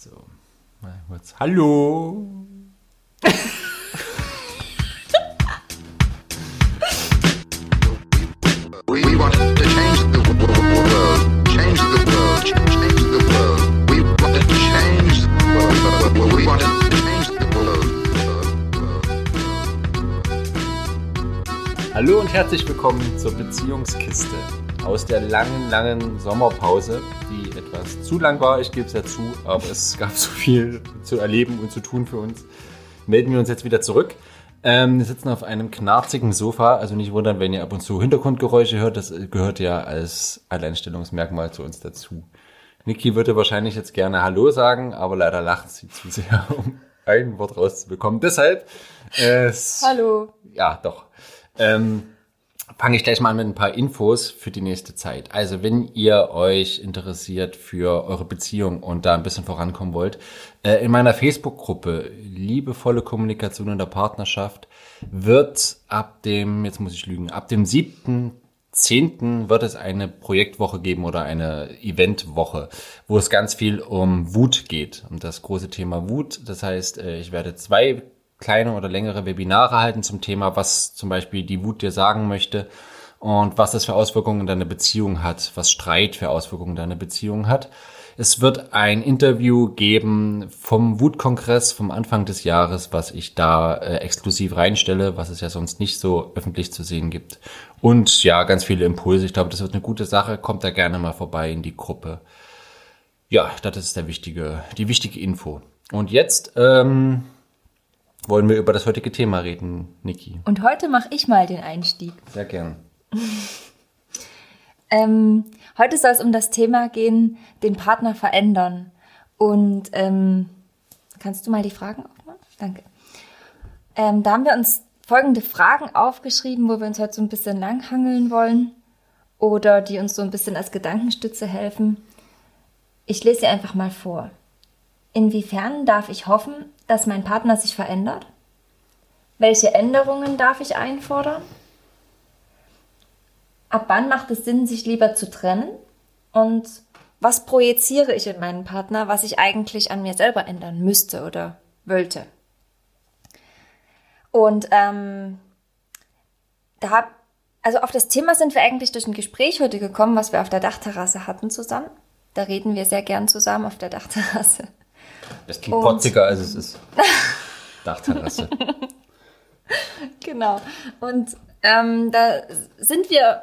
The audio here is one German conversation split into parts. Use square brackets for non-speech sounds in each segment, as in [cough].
So, mal kurz. Hallo. Hallo und herzlich willkommen zur Beziehungskiste. Aus der langen, langen Sommerpause, die etwas zu lang war, ich gebe es ja zu, aber es gab so viel zu erleben und zu tun für uns, melden wir uns jetzt wieder zurück. Ähm, wir sitzen auf einem knarzigen Sofa, also nicht wundern, wenn ihr ab und zu Hintergrundgeräusche hört, das gehört ja als Alleinstellungsmerkmal zu uns dazu. Niki würde wahrscheinlich jetzt gerne Hallo sagen, aber leider lacht sie zu sehr, [laughs] um ein Wort rauszubekommen. Deshalb, äh, Hallo. ja, doch. Ähm, fange ich gleich mal mit ein paar Infos für die nächste Zeit. Also wenn ihr euch interessiert für eure Beziehung und da ein bisschen vorankommen wollt, äh, in meiner Facebook-Gruppe Liebevolle Kommunikation in der Partnerschaft wird ab dem, jetzt muss ich lügen, ab dem 7.10. wird es eine Projektwoche geben oder eine Eventwoche, wo es ganz viel um Wut geht, um das große Thema Wut. Das heißt, äh, ich werde zwei kleine oder längere Webinare halten zum Thema, was zum Beispiel die Wut dir sagen möchte und was das für Auswirkungen in deiner Beziehung hat, was Streit für Auswirkungen in deiner Beziehung hat. Es wird ein Interview geben vom Wutkongress vom Anfang des Jahres, was ich da äh, exklusiv reinstelle, was es ja sonst nicht so öffentlich zu sehen gibt. Und ja, ganz viele Impulse. Ich glaube, das wird eine gute Sache. Kommt da gerne mal vorbei in die Gruppe. Ja, das ist der wichtige, die wichtige Info. Und jetzt ähm, wollen wir über das heutige Thema reden, Niki. Und heute mache ich mal den Einstieg. Sehr gern. [laughs] Ähm, heute soll es um das Thema gehen, den Partner verändern. Und ähm, kannst du mal die Fragen aufmachen? Danke. Ähm, da haben wir uns folgende Fragen aufgeschrieben, wo wir uns heute so ein bisschen langhangeln wollen oder die uns so ein bisschen als Gedankenstütze helfen. Ich lese sie einfach mal vor. Inwiefern darf ich hoffen, dass mein Partner sich verändert? Welche Änderungen darf ich einfordern? Ab wann macht es Sinn, sich lieber zu trennen? Und was projiziere ich in meinen Partner, was ich eigentlich an mir selber ändern müsste oder wollte? Und ähm, da also auf das Thema sind wir eigentlich durch ein Gespräch heute gekommen, was wir auf der Dachterrasse hatten zusammen. Da reden wir sehr gern zusammen auf der Dachterrasse. Das klingt Und- potziger, als es ist. [laughs] Dachterrasse. Genau. Und ähm, da sind wir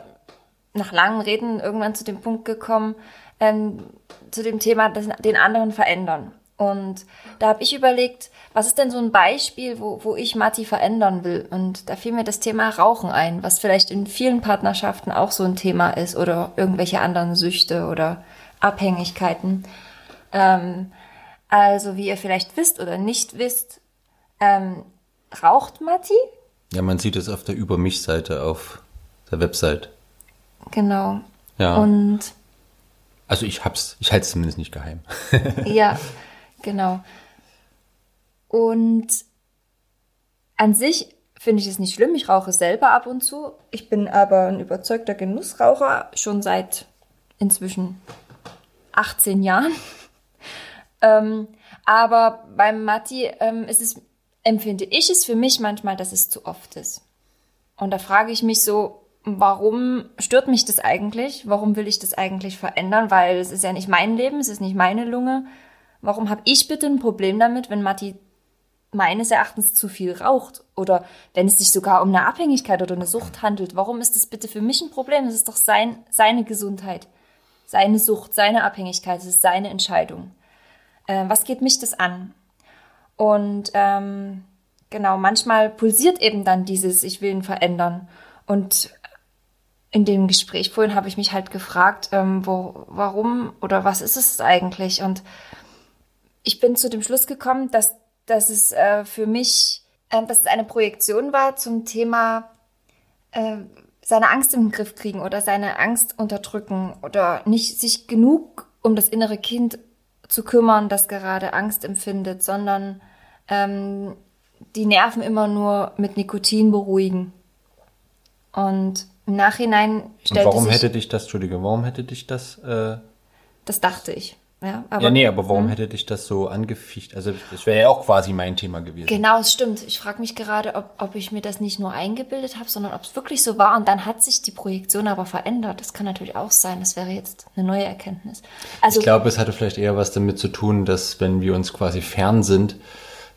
nach langen Reden irgendwann zu dem Punkt gekommen, ähm, zu dem Thema das, den anderen verändern. Und da habe ich überlegt, was ist denn so ein Beispiel, wo, wo ich Matti verändern will? Und da fiel mir das Thema Rauchen ein, was vielleicht in vielen Partnerschaften auch so ein Thema ist oder irgendwelche anderen Süchte oder Abhängigkeiten. Ähm, also wie ihr vielleicht wisst oder nicht wisst, ähm, raucht Matti? Ja, man sieht es auf der Über mich-Seite auf der Website. Genau. Ja. Und Also ich hab's, ich halte es zumindest nicht geheim. [laughs] ja, genau. Und an sich finde ich es nicht schlimm. Ich rauche selber ab und zu. Ich bin aber ein überzeugter Genussraucher, schon seit inzwischen 18 Jahren. Ähm, aber beim Matti ähm, ist es, empfinde ich es für mich manchmal, dass es zu oft ist. Und da frage ich mich so, warum stört mich das eigentlich? Warum will ich das eigentlich verändern? Weil es ist ja nicht mein Leben, es ist nicht meine Lunge. Warum habe ich bitte ein Problem damit, wenn Matti meines Erachtens zu viel raucht? Oder wenn es sich sogar um eine Abhängigkeit oder eine Sucht handelt, warum ist das bitte für mich ein Problem? Es ist doch sein, seine Gesundheit, seine Sucht, seine Abhängigkeit, es ist seine Entscheidung. Äh, was geht mich das an? Und ähm, genau, manchmal pulsiert eben dann dieses, ich will ihn verändern. Und in dem Gespräch vorhin habe ich mich halt gefragt, ähm, wo, warum oder was ist es eigentlich? Und ich bin zu dem Schluss gekommen, dass, dass es äh, für mich, äh, dass es eine Projektion war zum Thema äh, seine Angst im Griff kriegen oder seine Angst unterdrücken oder nicht sich genug um das innere Kind zu kümmern, das gerade Angst empfindet, sondern ähm, die Nerven immer nur mit Nikotin beruhigen. Und im Nachhinein Und stellte warum sich, hätte dich das, Entschuldige, warum hätte dich das, äh, das dachte ich. Ja, aber, Ja, nee, aber warum hätte dich das so angeficht? Also das wäre ja auch quasi mein Thema gewesen. Genau, es stimmt. Ich frage mich gerade, ob, ob ich mir das nicht nur eingebildet habe, sondern ob es wirklich so war. Und dann hat sich die Projektion aber verändert. Das kann natürlich auch sein. Das wäre jetzt eine neue Erkenntnis. Also Ich glaube, es hatte vielleicht eher was damit zu tun, dass wenn wir uns quasi fern sind,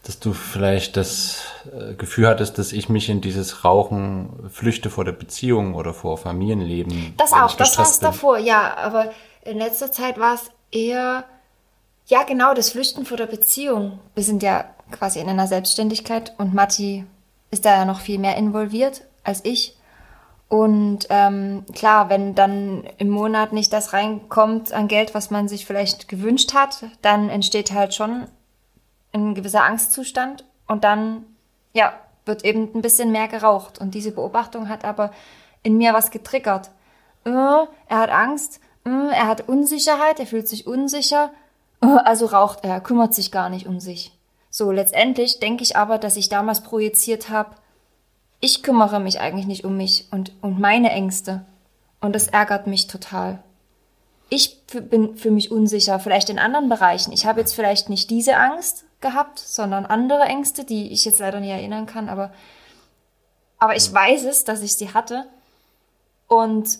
dass du vielleicht das äh, Gefühl hattest, dass ich mich in dieses Rauchen flüchte vor der Beziehung oder vor Familienleben. Das auch, das war es davor, ja. Aber in letzter Zeit war es eher, ja genau, das Flüchten vor der Beziehung. Wir sind ja quasi in einer Selbstständigkeit und Matti ist da ja noch viel mehr involviert als ich. Und ähm, klar, wenn dann im Monat nicht das reinkommt an Geld, was man sich vielleicht gewünscht hat, dann entsteht halt schon ein gewisser Angstzustand und dann, ja, wird eben ein bisschen mehr geraucht. Und diese Beobachtung hat aber in mir was getriggert. Äh, er hat Angst, er hat Unsicherheit, er fühlt sich unsicher, äh, also raucht er, kümmert sich gar nicht um sich. So, letztendlich denke ich aber, dass ich damals projiziert habe, ich kümmere mich eigentlich nicht um mich und, und meine Ängste. Und das ärgert mich total. Ich bin für mich unsicher, vielleicht in anderen Bereichen. Ich habe jetzt vielleicht nicht diese Angst gehabt, sondern andere Ängste, die ich jetzt leider nicht erinnern kann, aber, aber ich weiß es, dass ich sie hatte und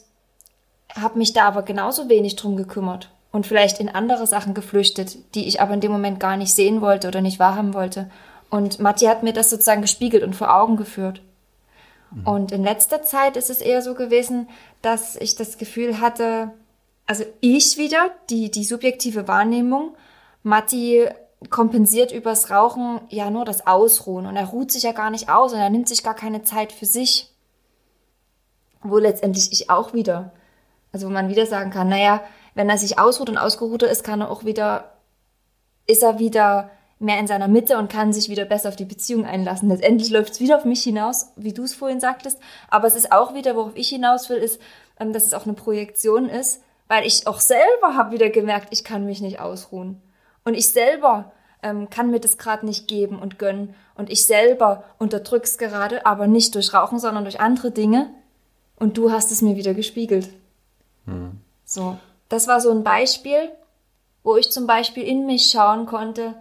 habe mich da aber genauso wenig drum gekümmert und vielleicht in andere Sachen geflüchtet, die ich aber in dem Moment gar nicht sehen wollte oder nicht wahrhaben wollte. Und Matti hat mir das sozusagen gespiegelt und vor Augen geführt. Und in letzter Zeit ist es eher so gewesen, dass ich das Gefühl hatte, also ich wieder, die, die subjektive Wahrnehmung, Matti kompensiert übers Rauchen ja nur das Ausruhen und er ruht sich ja gar nicht aus und er nimmt sich gar keine Zeit für sich. Wo letztendlich ich auch wieder, also wo man wieder sagen kann, naja, wenn er sich ausruht und ausgeruhter ist, kann er auch wieder, ist er wieder mehr in seiner Mitte und kann sich wieder besser auf die Beziehung einlassen. Letztendlich läuft es wieder auf mich hinaus, wie du es vorhin sagtest. Aber es ist auch wieder, worauf ich hinaus will, ist, ähm, dass es auch eine Projektion ist, weil ich auch selber habe wieder gemerkt, ich kann mich nicht ausruhen. Und ich selber ähm, kann mir das gerade nicht geben und gönnen. Und ich selber unterdrück's gerade, aber nicht durch Rauchen, sondern durch andere Dinge. Und du hast es mir wieder gespiegelt. So, das war so ein Beispiel, wo ich zum Beispiel in mich schauen konnte,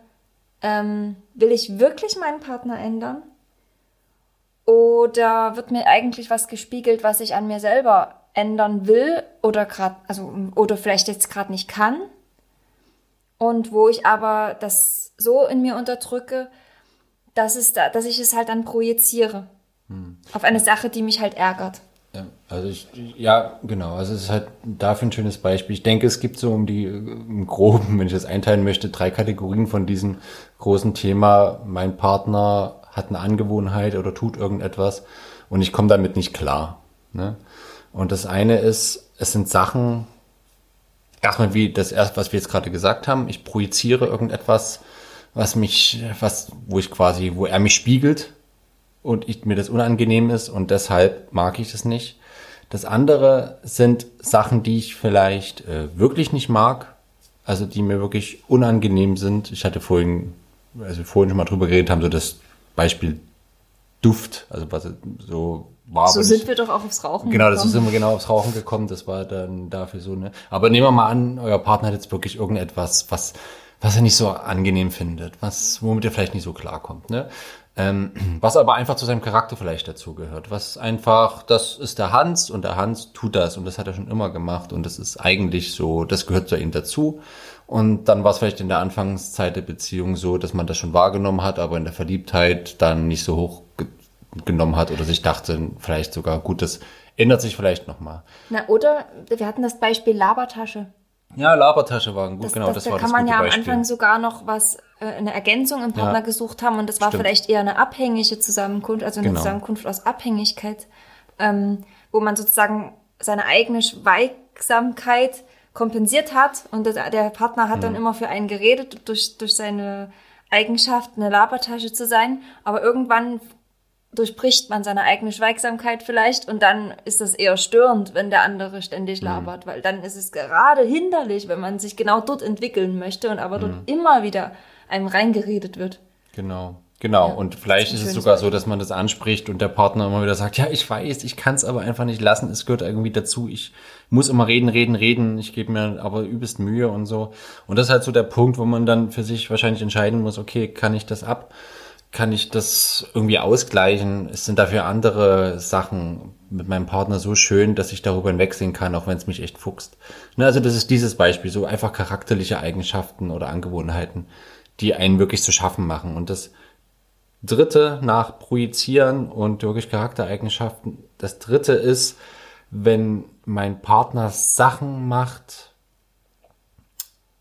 ähm, will ich wirklich meinen Partner ändern? Oder wird mir eigentlich was gespiegelt, was ich an mir selber ändern will oder gerade, also oder vielleicht jetzt gerade nicht kann? Und wo ich aber das so in mir unterdrücke, dass es da, dass ich es halt dann projiziere auf eine Sache, die mich halt ärgert. Also ich, ja, genau. Also es ist halt dafür ein schönes Beispiel. Ich denke, es gibt so um die, im Groben, wenn ich das einteilen möchte, drei Kategorien von diesem großen Thema. Mein Partner hat eine Angewohnheit oder tut irgendetwas und ich komme damit nicht klar. Ne? Und das eine ist, es sind Sachen, erstmal wie das erst, was wir jetzt gerade gesagt haben, ich projiziere irgendetwas, was mich, was, wo ich quasi, wo er mich spiegelt und ich, mir das unangenehm ist und deshalb mag ich das nicht. Das andere sind Sachen, die ich vielleicht äh, wirklich nicht mag, also die mir wirklich unangenehm sind. Ich hatte vorhin, also wir vorhin schon mal drüber geredet haben, so das Beispiel Duft, also was so war. So sind nicht- wir doch auch aufs Rauchen Genau, das gekommen. ist immer genau aufs Rauchen gekommen. Das war dann dafür so, ne? Aber nehmen wir mal an, euer Partner hat jetzt wirklich irgendetwas, was, was er nicht so angenehm findet, was, womit er vielleicht nicht so klarkommt, ne? Ähm, [clears throat] was aber einfach zu seinem Charakter vielleicht dazugehört. Was einfach, das ist der Hans und der Hans tut das und das hat er schon immer gemacht und das ist eigentlich so, das gehört zu ihm dazu. Und dann war es vielleicht in der Anfangszeit der Beziehung so, dass man das schon wahrgenommen hat, aber in der Verliebtheit dann nicht so hoch ge genommen hat oder sich dachte, vielleicht sogar, gut, das ändert sich vielleicht nochmal. Na, oder wir hatten das Beispiel Labertasche. Ja, Labertasche war gut, Das, genau, das, das, da war kann das man gute ja am Beispiel. Anfang sogar noch was, äh, eine Ergänzung im Partner Ja. gesucht haben und das war Stimmt. vielleicht eher eine abhängige Zusammenkunft, also eine Genau. Zusammenkunft aus Abhängigkeit, ähm, wo man sozusagen seine eigene Schweigsamkeit kompensiert hat und der, der Partner hat dann Mhm. immer für einen geredet durch, durch seine Eigenschaft, eine Labertasche zu sein, aber irgendwann durchbricht man seine eigene Schweigsamkeit vielleicht und dann ist das eher störend, wenn der andere ständig Mhm. labert, weil dann ist es gerade hinderlich, wenn man sich genau dort entwickeln möchte und aber dort Mhm. immer wieder einem reingeredet wird. Genau. Genau, Ja, und vielleicht ist ist es sogar so, dass man das anspricht und der Partner immer wieder sagt, ja, ich weiß, ich kann es aber einfach nicht lassen, es gehört irgendwie dazu, ich muss immer reden, reden, reden, ich gebe mir aber übelst Mühe und so. Und das ist halt so der Punkt, wo man dann für sich wahrscheinlich entscheiden muss, okay, kann ich das ab? Kann ich das irgendwie ausgleichen? Es sind dafür andere Sachen mit meinem Partner so schön, dass ich darüber hinwegsehen kann, auch wenn es mich echt fuchst. Ne, also das ist dieses Beispiel, so einfach charakterliche Eigenschaften oder Angewohnheiten, die einen wirklich zu schaffen machen. Und das dritte nach Projizieren und wirklich Charaktereigenschaften. Das dritte ist, wenn mein Partner Sachen macht,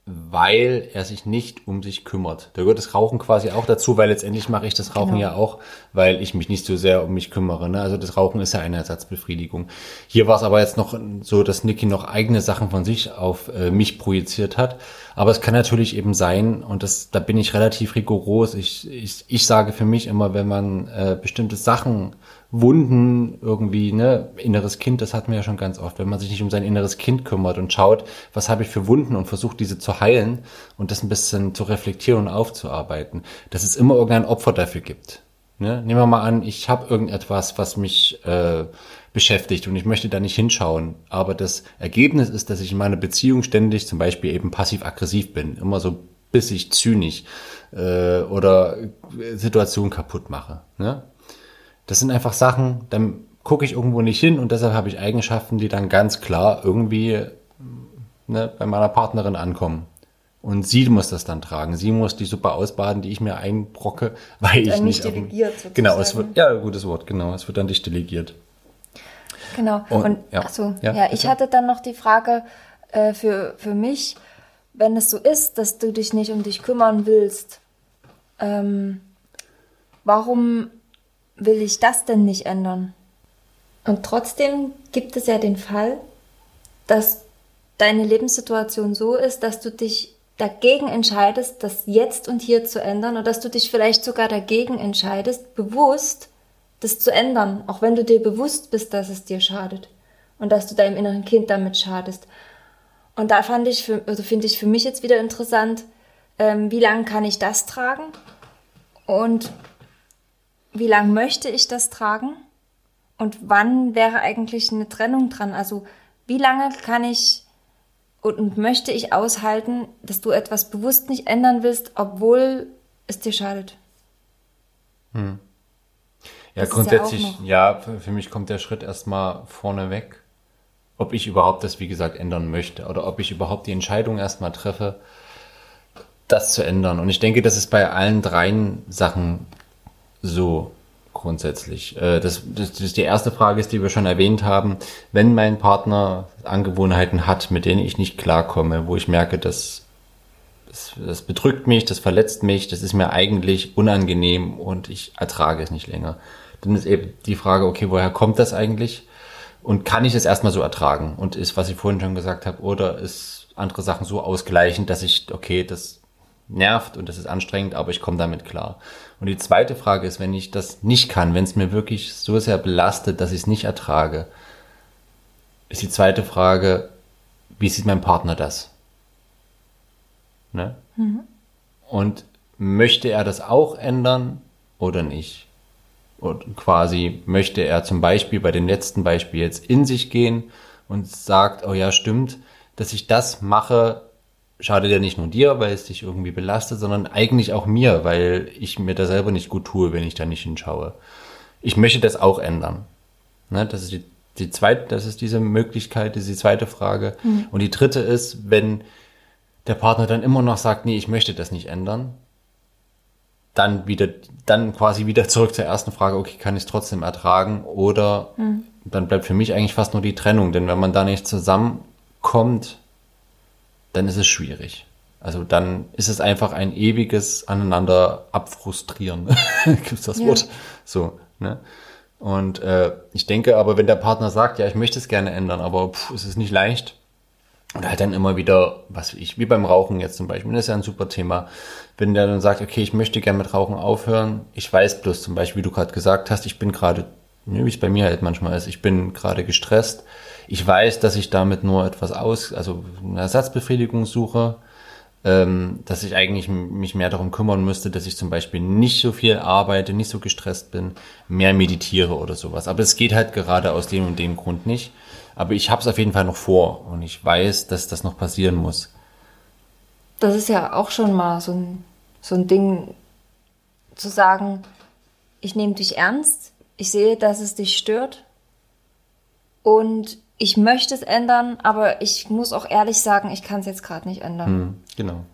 weil er sich nicht um sich kümmert. Da gehört das Rauchen quasi auch dazu, weil letztendlich mache ich das Rauchen Genau. ja auch, weil ich mich nicht so sehr um mich kümmere. Ne? Also das Rauchen ist ja eine Ersatzbefriedigung. Hier war es aber jetzt noch so, dass Niki noch eigene Sachen von sich auf äh, mich projiziert hat. Aber es kann natürlich eben sein, und das, da bin ich relativ rigoros. Ich, ich, ich sage für mich immer, wenn man äh, bestimmte Sachen Wunden irgendwie, ne, inneres Kind, das hatten wir ja schon ganz oft, wenn man sich nicht um sein inneres Kind kümmert und schaut, was habe ich für Wunden und versucht diese zu heilen und das ein bisschen zu reflektieren und aufzuarbeiten, dass es immer irgendein Opfer dafür gibt. Ne? Nehmen wir mal an, ich habe irgendetwas, was mich äh, beschäftigt und ich möchte da nicht hinschauen, aber das Ergebnis ist, dass ich in meiner Beziehung ständig zum Beispiel eben passiv-aggressiv bin, immer so bissig, zynisch äh, oder Situationen kaputt mache. Ne? Das sind einfach Sachen, dann gucke ich irgendwo nicht hin und deshalb habe ich Eigenschaften, die dann ganz klar irgendwie ne, bei meiner Partnerin ankommen. Und sie muss das dann tragen. Sie muss die Suppe ausbaden, die ich mir einbrocke, [laughs] weil ich Dann nicht. delegiert sozusagen. Genau, es wird, ja, gutes Wort, genau. Es wird dann nicht delegiert. Genau. Und- Und, ja. ach so, Ja, ja, ich hatte dann noch die Frage äh, für, für mich, wenn es so ist, dass du dich nicht um dich kümmern willst, ähm, warum will ich das denn nicht ändern? Und trotzdem gibt es ja den Fall, dass deine Lebenssituation so ist, dass du dich dagegen entscheidest, das jetzt und hier zu ändern oder dass du dich vielleicht sogar dagegen entscheidest, bewusst das zu ändern, auch wenn du dir bewusst bist, dass es dir schadet und dass du deinem inneren Kind damit schadest. Und da fand ich, für, also finde ich für mich jetzt wieder interessant, ähm, wie lange kann ich das tragen und wie lange möchte ich das tragen und wann wäre eigentlich eine Trennung dran? Also wie lange kann ich und, möchte ich aushalten, dass du etwas bewusst nicht ändern willst, obwohl es dir schadet? Ja, Das ja grundsätzlich, noch- ja, für, für mich kommt der Schritt erstmal vorne weg. Ob ich überhaupt das, wie gesagt, ändern möchte oder ob ich überhaupt die Entscheidung erstmal treffe, das zu ändern. Und ich denke, das ist bei allen dreien Sachen so grundsätzlich. Äh, Das, das, das die erste Frage ist, die wir schon erwähnt haben. Wenn mein Partner Angewohnheiten hat, mit denen ich nicht klarkomme, wo ich merke, dass das, das bedrückt mich, das verletzt mich, das ist mir eigentlich unangenehm und ich ertrage es nicht länger. Dann ist eben die Frage, okay, woher kommt das eigentlich? Und kann ich es erstmal so ertragen? Und ist, was ich vorhin schon gesagt habe, oder ist andere Sachen so ausgleichend, dass ich, okay, das nervt und das ist anstrengend, aber ich komme damit klar. Und die zweite Frage ist, wenn ich das nicht kann, wenn es mir wirklich so sehr belastet, dass ich es nicht ertrage, ist die zweite Frage, wie sieht mein Partner das? Ne? Und möchte er das auch ändern oder nicht? Und quasi möchte er zum Beispiel bei dem letzten Beispiel jetzt in sich gehen und sagt, oh ja, stimmt, dass ich das mache, schadet ja nicht nur dir, weil es dich irgendwie belastet, sondern eigentlich auch mir, weil ich mir da selber nicht gut tue, wenn ich da nicht hinschaue. Ich möchte das auch ändern. Ne, das ist die, die zweite, das ist diese Möglichkeit, das ist die zweite Frage. Und die dritte ist, wenn der Partner dann immer noch sagt, nee, ich möchte das nicht ändern, dann wieder, dann quasi wieder zurück zur ersten Frage, okay, kann ich es trotzdem ertragen? Oder dann bleibt für mich eigentlich fast nur die Trennung, denn wenn man da nicht zusammenkommt, dann ist es schwierig. Also dann ist es einfach ein ewiges aneinander abfrustrieren. [laughs] Gibt's das Ja. Wort? So, ne? Und äh, ich denke aber, wenn der Partner sagt, ja, ich möchte es gerne ändern, aber pff, es ist nicht leicht, und halt dann immer wieder, was ich, wie beim Rauchen jetzt zum Beispiel, das ist ja ein super Thema. Wenn der dann sagt, okay, ich möchte gerne mit Rauchen aufhören, ich weiß bloß zum Beispiel, wie du gerade gesagt hast, ich bin gerade, ne, wie es bei mir halt manchmal ist, ich bin gerade gestresst. Ich weiß, dass ich damit nur etwas aus, also eine Ersatzbefriedigung suche, ähm, dass ich eigentlich mich mehr darum kümmern müsste, dass ich zum Beispiel nicht so viel arbeite, nicht so gestresst bin, mehr meditiere oder sowas. Aber es geht halt gerade aus dem und dem Grund nicht. Aber ich habe es auf jeden Fall noch vor und ich weiß, dass das noch passieren muss. Das ist ja auch schon mal so ein, so ein Ding, zu sagen, ich nehme dich ernst, ich sehe, dass es dich stört und ich möchte es ändern, aber ich muss auch ehrlich sagen, ich kann es jetzt gerade nicht ändern. Hm, Genau.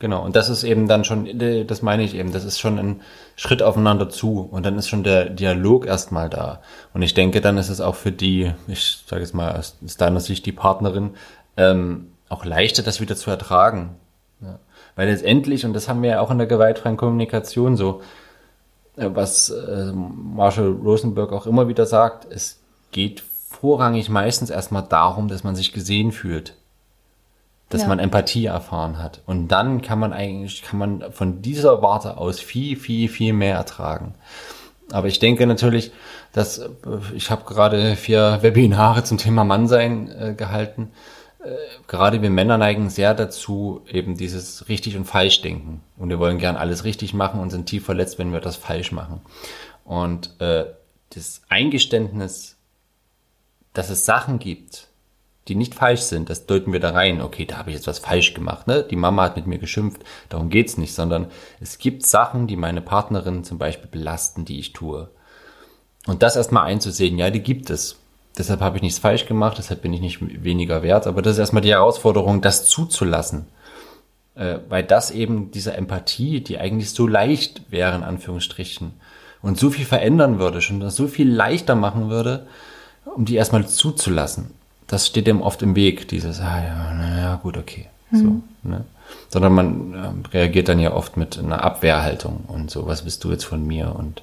Genau. Und das ist eben dann schon, äh, das meine ich eben, das ist schon ein Schritt aufeinander zu. Und dann ist schon der Dialog erstmal da. Und ich denke, dann ist es auch für die, ich sage jetzt mal aus, deiner Sicht die Partnerin, ähm, auch leichter, das wieder zu ertragen. Ja. Weil letztendlich, und das haben wir ja auch in der gewaltfreien Kommunikation so, äh, was äh, Marshall Rosenberg auch immer wieder sagt, es geht vorrangig meistens erstmal darum, dass man sich gesehen fühlt dass Ja. man Empathie erfahren hat. Und dann kann man eigentlich, kann man von dieser Warte aus viel, viel, viel mehr ertragen. Aber ich denke natürlich, dass äh, ich habe gerade vier Webinare zum Thema Mannsein äh, gehalten. Äh, gerade wir Männer neigen sehr dazu, eben dieses richtig und falsch denken. Und wir wollen gern alles richtig machen und sind tief verletzt, wenn wir das falsch machen. Und äh, das Eingeständnis, dass es Sachen gibt, die nicht falsch sind, das deuten wir da rein. Okay, da habe ich jetzt was falsch gemacht. Ne? Die Mama hat mit mir geschimpft. Darum geht's nicht, sondern es gibt Sachen, die meine Partnerin zum Beispiel belasten, die ich tue. Und das erstmal einzusehen, ja, die gibt es. Deshalb habe ich nichts falsch gemacht, deshalb bin ich nicht weniger wert. Aber das ist erstmal die Herausforderung, das zuzulassen. Äh, weil das eben diese Empathie, die eigentlich so leicht wäre, in Anführungsstrichen, und so viel verändern würde, schon so viel leichter machen würde, um die erstmal zuzulassen. Das steht dem oft im Weg, dieses, ah ja, naja, gut, okay. So, ne? Sondern man ähm, reagiert dann ja oft mit einer Abwehrhaltung und so, was willst du jetzt von mir? Und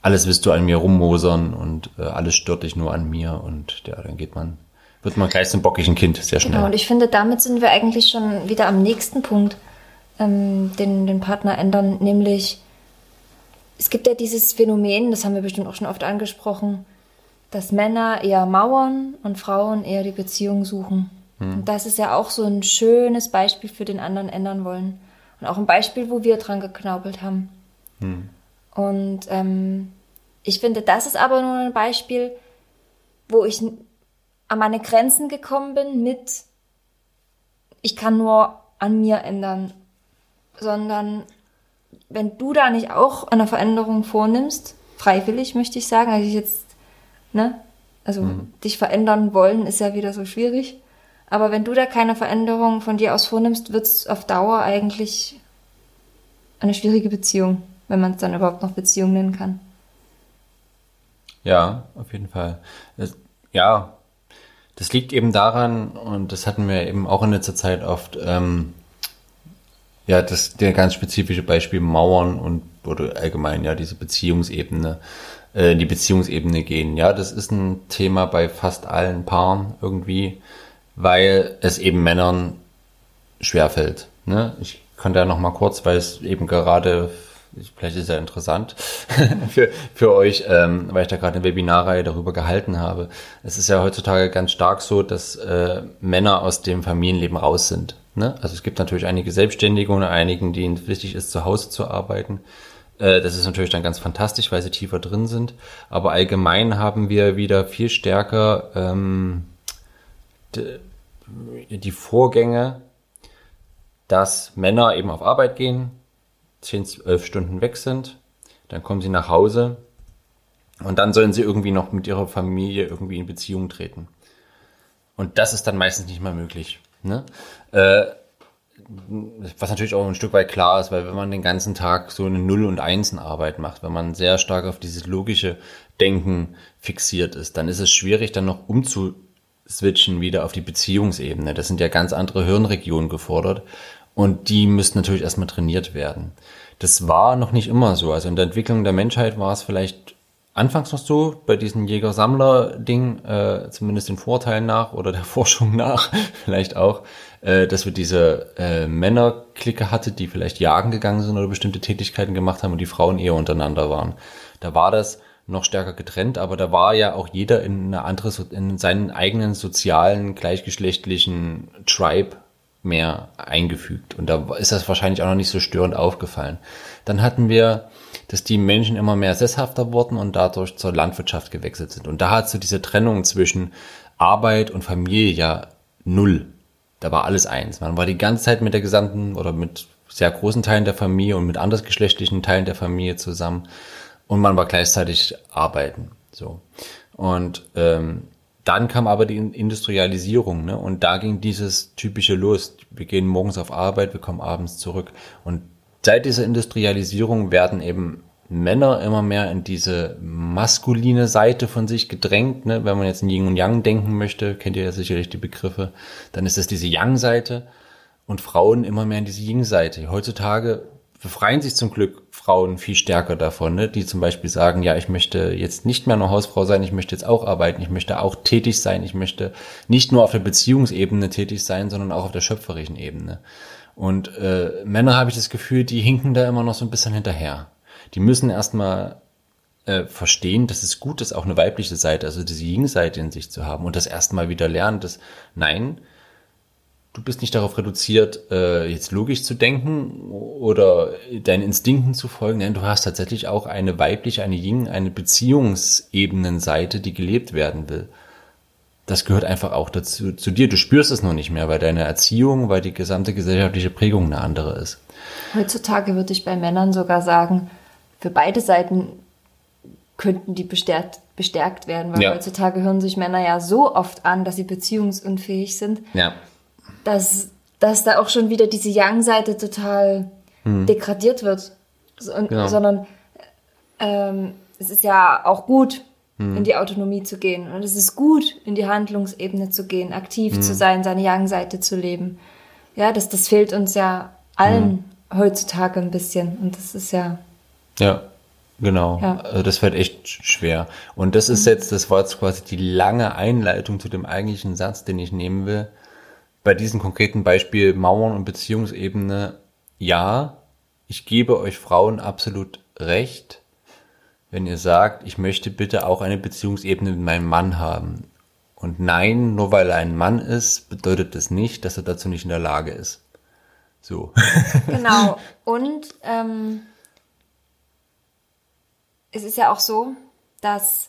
alles willst du an mir rummosern und äh, alles stört dich nur an mir und ja, dann geht man, wird man gleich zum bockigen Kind, sehr schnell. Genau, und ich finde, damit sind wir eigentlich schon wieder am nächsten Punkt, ähm, den, den Partner ändern, nämlich es gibt ja dieses Phänomen, das haben wir bestimmt auch schon oft angesprochen, dass Männer eher mauern und Frauen eher die Beziehung suchen. Und das ist ja auch so ein schönes Beispiel für den anderen ändern wollen. Und auch ein Beispiel, wo wir dran geknaubelt haben. Und ähm, ich finde, das ist aber nur ein Beispiel, wo ich an meine Grenzen gekommen bin mit, ich kann nur an mir ändern, sondern wenn du da nicht auch eine Veränderung vornimmst, freiwillig möchte ich sagen, also ich jetzt, ne, also dich verändern wollen ist ja wieder so schwierig, aber wenn du da keine Veränderung von dir aus vornimmst, wird es auf Dauer eigentlich eine schwierige Beziehung, wenn man es dann überhaupt noch Beziehung nennen kann. Ja, auf jeden Fall. Das, ja, das liegt eben daran, und das hatten wir eben auch in letzter Zeit oft, ähm, ja, das der ganz spezifische Beispiel Mauern und oder allgemein ja diese Beziehungsebene, äh, die Beziehungsebene gehen. Ja, das ist ein Thema bei fast allen Paaren irgendwie, weil es eben Männern schwerfällt. Ne? Ich kann da noch mal kurz, weil es eben gerade, vielleicht ist ja interessant [laughs] für, für euch, ähm, weil ich da gerade eine Webinarreihe darüber gehalten habe. Es ist ja heutzutage ganz stark so, dass äh, Männer aus dem Familienleben raus sind. Ne? Also es gibt natürlich einige Selbstständige und einigen, denen wichtig ist, zu Hause zu arbeiten. Äh, Das ist natürlich dann ganz fantastisch, weil sie tiefer drin sind. Aber allgemein haben wir wieder viel stärker ähm, die Vorgänge, dass Männer eben auf Arbeit gehen, 10, 12 Stunden weg sind, dann kommen sie nach Hause und dann sollen sie irgendwie noch mit ihrer Familie irgendwie in Beziehung treten. Und das ist dann meistens nicht mehr möglich. Ne? Äh, was natürlich auch ein Stück weit klar ist, weil wenn man den ganzen Tag so eine Null- und Einsenarbeit macht, wenn man sehr stark auf dieses logische Denken fixiert ist, dann ist es schwierig, dann noch umzuswitchen wieder auf die Beziehungsebene. Das sind ja ganz andere Hirnregionen gefordert und die müssen natürlich erstmal trainiert werden. Das war noch nicht immer so. Also in der Entwicklung der Menschheit war es vielleicht anfangs noch so, bei diesem Jäger-Sammler-Ding, äh, zumindest den Vorteilen nach oder der [laughs] Forschung nach, vielleicht auch, äh, dass wir diese äh, Männerklicke hatte, die vielleicht jagen gegangen sind oder bestimmte Tätigkeiten gemacht haben und die Frauen eher untereinander waren. Da war das noch stärker getrennt, aber da war ja auch jeder in eine andere, in seinen eigenen sozialen, gleichgeschlechtlichen Tribe mehr eingefügt. Und da ist das wahrscheinlich auch noch nicht so störend aufgefallen. Dann hatten wir, dass die Menschen immer mehr sesshafter wurden und dadurch zur Landwirtschaft gewechselt sind. Und da hat so diese Trennung zwischen Arbeit und Familie ja null. Da war alles eins. Man war die ganze Zeit mit der gesamten oder mit sehr großen Teilen der Familie und mit andersgeschlechtlichen Teilen der Familie zusammen. Und man war gleichzeitig arbeiten. So. Und ähm, dann kam aber die Industrialisierung, ne? Und da ging dieses typische los. Wir gehen morgens auf Arbeit, wir kommen abends zurück. Und seit dieser Industrialisierung werden eben Männer immer mehr in diese maskuline Seite von sich gedrängt. Ne? Wenn man jetzt in Yin und Yang denken möchte, kennt ihr ja sicherlich die Begriffe, dann ist es diese Yang-Seite und Frauen immer mehr in diese Yin-Seite. Heutzutage befreien sich zum Glück Frauen viel stärker davon, ne? die zum Beispiel sagen, ja, ich möchte jetzt nicht mehr nur Hausfrau sein, ich möchte jetzt auch arbeiten, ich möchte auch tätig sein, ich möchte nicht nur auf der Beziehungsebene tätig sein, sondern auch auf der schöpferischen Ebene. Und äh, Männer habe ich das Gefühl, die hinken da immer noch so ein bisschen hinterher. Die müssen erstmal äh, verstehen, dass es gut ist, auch eine weibliche Seite, also diese Yin-Seite in sich zu haben und das erstmal wieder lernen, dass nein, du bist nicht darauf reduziert, äh, jetzt logisch zu denken oder deinen Instinkten zu folgen, denn du hast tatsächlich auch eine weibliche, eine Yin, eine Beziehungsebenenseite, die gelebt werden will. Das gehört einfach auch dazu zu dir. Du spürst es noch nicht mehr, weil deine Erziehung, weil die gesamte gesellschaftliche Prägung eine andere ist. Heutzutage würde ich bei Männern sogar sagen, für beide Seiten könnten die bestärkt, bestärkt werden, weil Ja. heutzutage hören sich Männer ja so oft an, dass sie beziehungsunfähig sind, Ja. dass, dass da auch schon wieder diese Young-Seite total degradiert wird. Und, Genau. Sondern ähm, es ist ja auch gut, in die Autonomie zu gehen. Und es ist gut, in die Handlungsebene zu gehen, aktiv zu sein, seine Young-Seite zu leben. Ja, das, das fehlt uns ja allen heutzutage ein bisschen. Und das ist ja, Ja, genau. Ja. Also das fällt echt schwer. Und das ist jetzt, das war jetzt quasi die lange Einleitung zu dem eigentlichen Satz, den ich nehmen will. Bei diesem konkreten Beispiel Mauern und Beziehungsebene, ja, ich gebe euch Frauen absolut recht, wenn ihr sagt, ich möchte bitte auch eine Beziehungsebene mit meinem Mann haben. Und nein, nur weil er ein Mann ist, bedeutet das nicht, dass er dazu nicht in der Lage ist. So. [laughs] Genau. [laughs] Und ähm, es ist ja auch so, dass,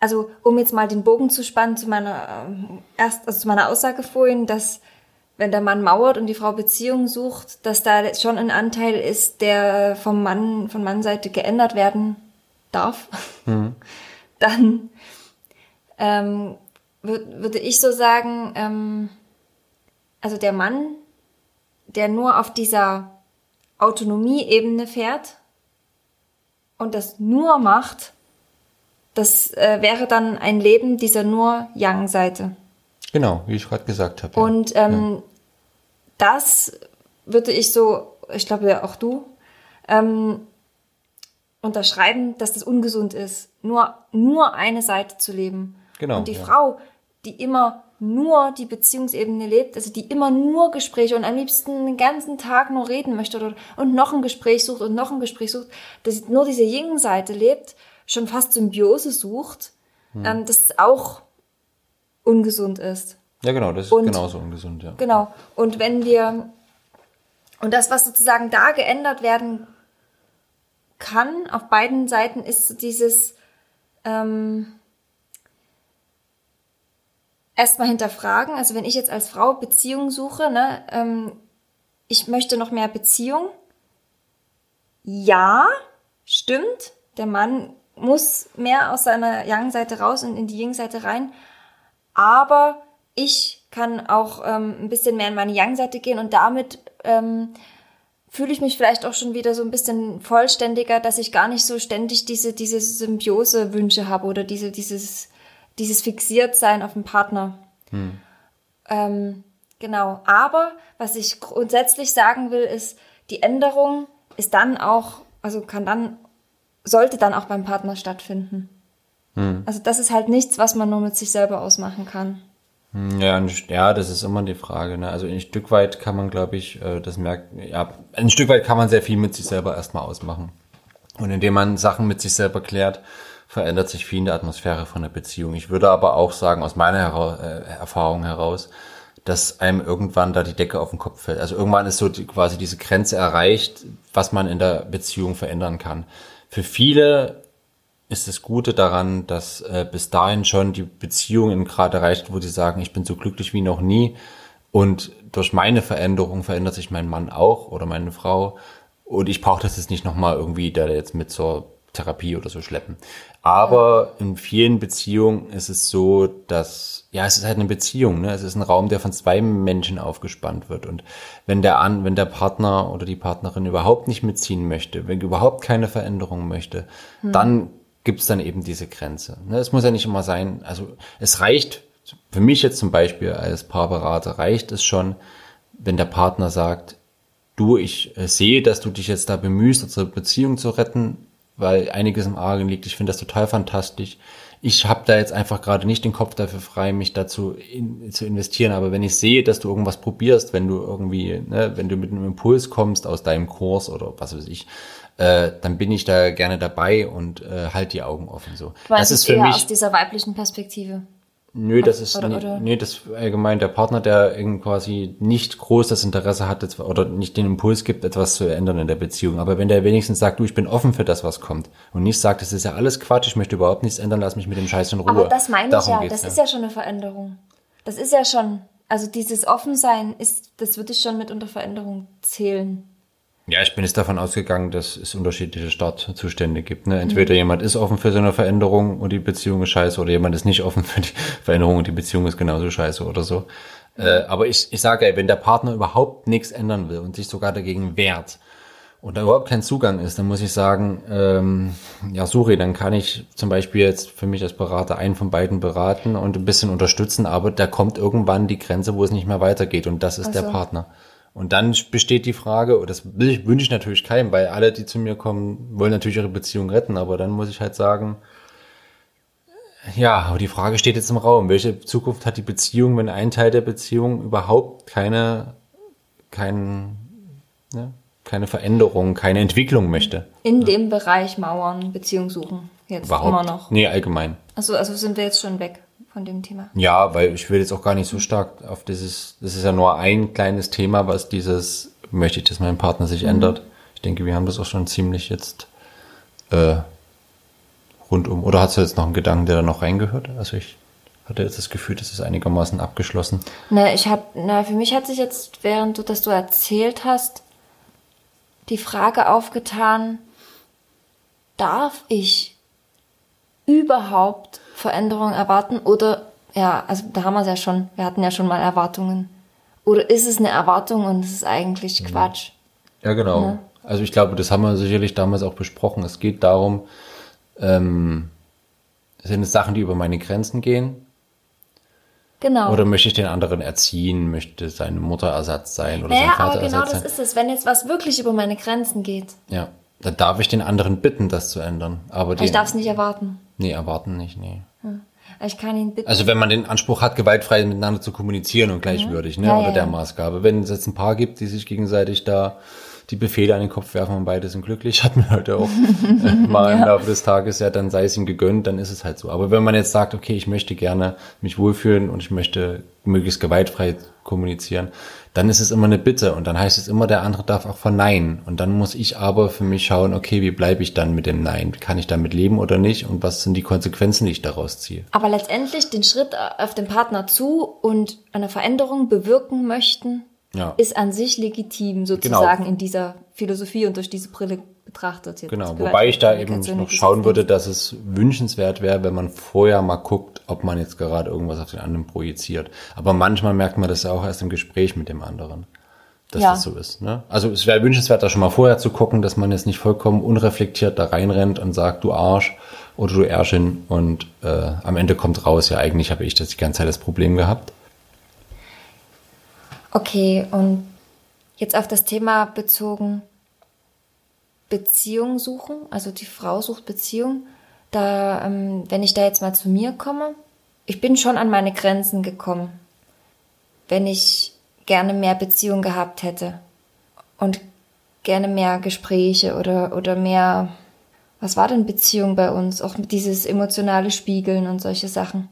also um jetzt mal den Bogen zu spannen zu meiner ähm, erst, also zu meiner Aussage vorhin, dass wenn der Mann mauert und die Frau Beziehung sucht, dass da schon ein Anteil ist, der vom Mann, von Mannseite geändert werden darf, [laughs] dann ähm, wür- würde ich so sagen, ähm, also der Mann der nur auf dieser Autonomieebene fährt und das nur macht, das äh, wäre dann ein Leben dieser nur Yang-Seite. Genau, wie ich gerade gesagt habe. ja. Und ähm, das würde ich so, ich glaube ja auch du, ähm, unterschreiben, dass das ungesund ist, nur, nur eine Seite zu leben. Genau, Und die ja. Frau, die immer nur die Beziehungsebene lebt, also die immer nur Gespräche und am liebsten den ganzen Tag nur reden möchte oder, und noch ein Gespräch sucht und noch ein Gespräch sucht, dass sie nur diese Yin-Seite lebt, schon fast Symbiose sucht, Hm. ähm, dass es auch ungesund ist. Ja, genau, das ist Und- genauso ungesund, ja. Genau. Und wenn wir, und das, was sozusagen da geändert werden kann, auf beiden Seiten, ist dieses, ähm, erstmal hinterfragen. Also wenn ich jetzt als Frau Beziehung suche, ne, ähm, ich möchte noch mehr Beziehung. Ja, stimmt. Der Mann muss mehr aus seiner Yang-Seite raus und in die Yin-Seite rein. Aber ich kann auch ähm, ein bisschen mehr in meine Yang-Seite gehen und damit ähm, fühle ich mich vielleicht auch schon wieder so ein bisschen vollständiger, dass ich gar nicht so ständig diese, diese Symbiose-Wünsche habe oder diese, dieses, dieses Fixiertsein auf den Partner. Ähm, genau. Aber was ich grundsätzlich sagen will, ist, die Änderung ist dann auch, also kann dann, sollte dann auch beim Partner stattfinden. Also das ist halt nichts, was man nur mit sich selber ausmachen kann. Ja, ein, ja, das ist immer die Frage. Ne? Also ein Stück weit kann man, glaube ich, äh, das merkt, ja, ein Stück weit kann man sehr viel mit sich selber erstmal ausmachen. Und indem man Sachen mit sich selber klärt, verändert sich viel in der Atmosphäre von der Beziehung. Ich würde aber auch sagen, aus meiner Hera äh, Erfahrung heraus, dass einem irgendwann da die Decke auf den Kopf fällt. Also irgendwann ist so die, quasi diese Grenze erreicht, was man in der Beziehung verändern kann. Für viele ist das Gute daran, dass äh, bis dahin schon die Beziehung in Grad erreicht, wo sie sagen, ich bin so glücklich wie noch nie und durch meine Veränderung verändert sich mein Mann auch oder meine Frau und ich brauche das jetzt nicht nochmal irgendwie da jetzt mit zur Therapie oder so schleppen. Aber in vielen Beziehungen ist es so, dass, ja, es ist halt eine Beziehung, ne? Es ist ein Raum, der von zwei Menschen aufgespannt wird. Und wenn der an, wenn der Partner oder die Partnerin überhaupt nicht mitziehen möchte, wenn überhaupt keine Veränderung möchte, dann gibt's dann eben diese Grenze. Ne? Es muss ja nicht immer sein, also es reicht, für mich jetzt zum Beispiel als Paarberater reicht es schon, wenn der Partner sagt, du, ich äh, sehe, dass du dich jetzt da bemühst, unsere Beziehung zu retten, weil einiges im Argen liegt. Ich finde das total fantastisch. Ich habe da jetzt einfach gerade nicht den Kopf dafür frei, mich dazu in, zu investieren. Aber wenn ich sehe, dass du irgendwas probierst, wenn du irgendwie, ne, wenn du mit einem Impuls kommst aus deinem Kurs oder was weiß ich, äh, dann bin ich da gerne dabei und äh, halt die Augen offen. So. Du das ist für eher mich. aus dieser weiblichen Perspektive. Nö, das ist Oder- oder- nee, das allgemein der Partner, der irgendwie quasi nicht groß das Interesse hat oder nicht den Impuls gibt, etwas zu ändern in der Beziehung. Aber wenn der wenigstens sagt, du, ich bin offen für das, was kommt und nicht sagt, das ist ja alles Quatsch, ich möchte überhaupt nichts ändern, lass mich mit dem Scheiß in Ruhe. Aber das meine ich Darum ja, geht's, das ist ja schon eine Veränderung. Das ist ja schon, also dieses Offensein ist, das würde ich schon mit unter Veränderung zählen. Ja, ich bin jetzt davon ausgegangen, dass es unterschiedliche Startzustände gibt. Ne? Entweder jemand ist offen für so eine Veränderung und die Beziehung ist scheiße oder jemand ist nicht offen für die [laughs] Veränderung und die Beziehung ist genauso scheiße oder so. Äh, aber ich, ich sage, ey, wenn der Partner überhaupt nichts ändern will und sich sogar dagegen wehrt und da überhaupt kein Zugang ist, dann muss ich sagen, ähm, ja, sorry, dann kann ich zum Beispiel jetzt für mich als Berater einen von beiden beraten und ein bisschen unterstützen, aber da kommt irgendwann die Grenze, wo es nicht mehr weitergeht und das ist Ach der. Partner. Und dann besteht die Frage, und das wünsche ich natürlich keinem, weil alle, die zu mir kommen, wollen natürlich ihre Beziehung retten, aber dann muss ich halt sagen, ja, aber die Frage steht jetzt im Raum. Welche Zukunft hat die Beziehung, wenn ein Teil der Beziehung überhaupt keine, kein, ne, keine Veränderung, keine Entwicklung möchte? In dem Bereich Mauern, Beziehung suchen. Jetzt Überhaupt. immer noch. Nee, allgemein. Also, also sind wir jetzt schon weg von dem Thema. Ja, weil ich will jetzt auch gar nicht so stark auf dieses, das ist ja nur ein kleines Thema, was dieses, möchte ich, dass mein Partner sich ändert. Ich denke, wir haben das auch schon ziemlich jetzt äh, rundum. Oder hast du jetzt noch einen Gedanken, der da noch reingehört? Also ich hatte jetzt das Gefühl, das ist einigermaßen abgeschlossen. Na, ich hab, na, für mich hat sich jetzt, während du das du erzählt hast, die Frage aufgetan, darf ich überhaupt Veränderungen erwarten oder, ja, also da haben wir es ja schon, wir hatten ja schon mal Erwartungen. Oder ist es eine Erwartung und es ist eigentlich Quatsch? Ja, genau. Also ich glaube, das haben wir sicherlich damals auch besprochen. Es geht darum, ähm, sind es Sachen, die über meine Grenzen gehen? Genau. Oder möchte ich den anderen erziehen, möchte seine Mutterersatz sein oder naja, sein aber Vaterersatz genau das sein? ist es, wenn jetzt was wirklich über meine Grenzen geht. Ja, dann darf ich den anderen bitten, das zu ändern. Aber Ich darf es nicht erwarten. nee, erwarten nicht, nee. Ich kann ihn bitten. Also wenn man den Anspruch hat, gewaltfrei miteinander zu kommunizieren und gleichwürdig, ne, Ja, ja, oder der ja. Maßgabe. Wenn es jetzt ein Paar gibt, die sich gegenseitig da die Befehle an den Kopf werfen und beide sind glücklich, [laughs] hat man heute auch äh, [laughs] mal im Laufe des Tages, ja, dann sei es ihm gegönnt, dann ist es halt so. Aber wenn man jetzt sagt, okay, ich möchte gerne mich wohlfühlen und ich möchte möglichst gewaltfrei kommunizieren, dann ist es immer eine Bitte und dann heißt es immer, der andere darf auch verneinen. Und dann muss ich aber für mich schauen, okay, wie bleibe ich dann mit dem Nein? Kann ich damit leben oder nicht? Und was sind die Konsequenzen, die ich daraus ziehe? Aber letztendlich den Schritt auf den Partner zu und eine Veränderung bewirken möchten, Ja. ist an sich legitim sozusagen in dieser Philosophie und durch diese Brille betrachtet. Jetzt Genau, wobei ich da eben noch schauen würde, dass es wünschenswert wäre, wenn man vorher mal guckt, ob man jetzt gerade irgendwas auf den anderen projiziert. Aber manchmal merkt man das ja auch erst im Gespräch mit dem anderen, dass Ja. das so ist. Ne? Also es wäre wünschenswert, da schon mal vorher zu gucken, dass man jetzt nicht vollkommen unreflektiert da reinrennt und sagt, du Arsch oder du Ärschin und äh, am Ende kommt raus, ja eigentlich habe ich das die ganze Zeit das Problem gehabt. Okay, und jetzt auf das Thema bezogen, Beziehung suchen, also die Frau sucht Beziehung. Da, ähm, wenn ich da jetzt mal zu mir komme, ich bin schon an meine Grenzen gekommen, wenn ich gerne mehr Beziehung gehabt hätte und gerne mehr Gespräche oder, oder mehr, was war denn Beziehung bei uns? Auch dieses emotionale Spiegeln und solche Sachen.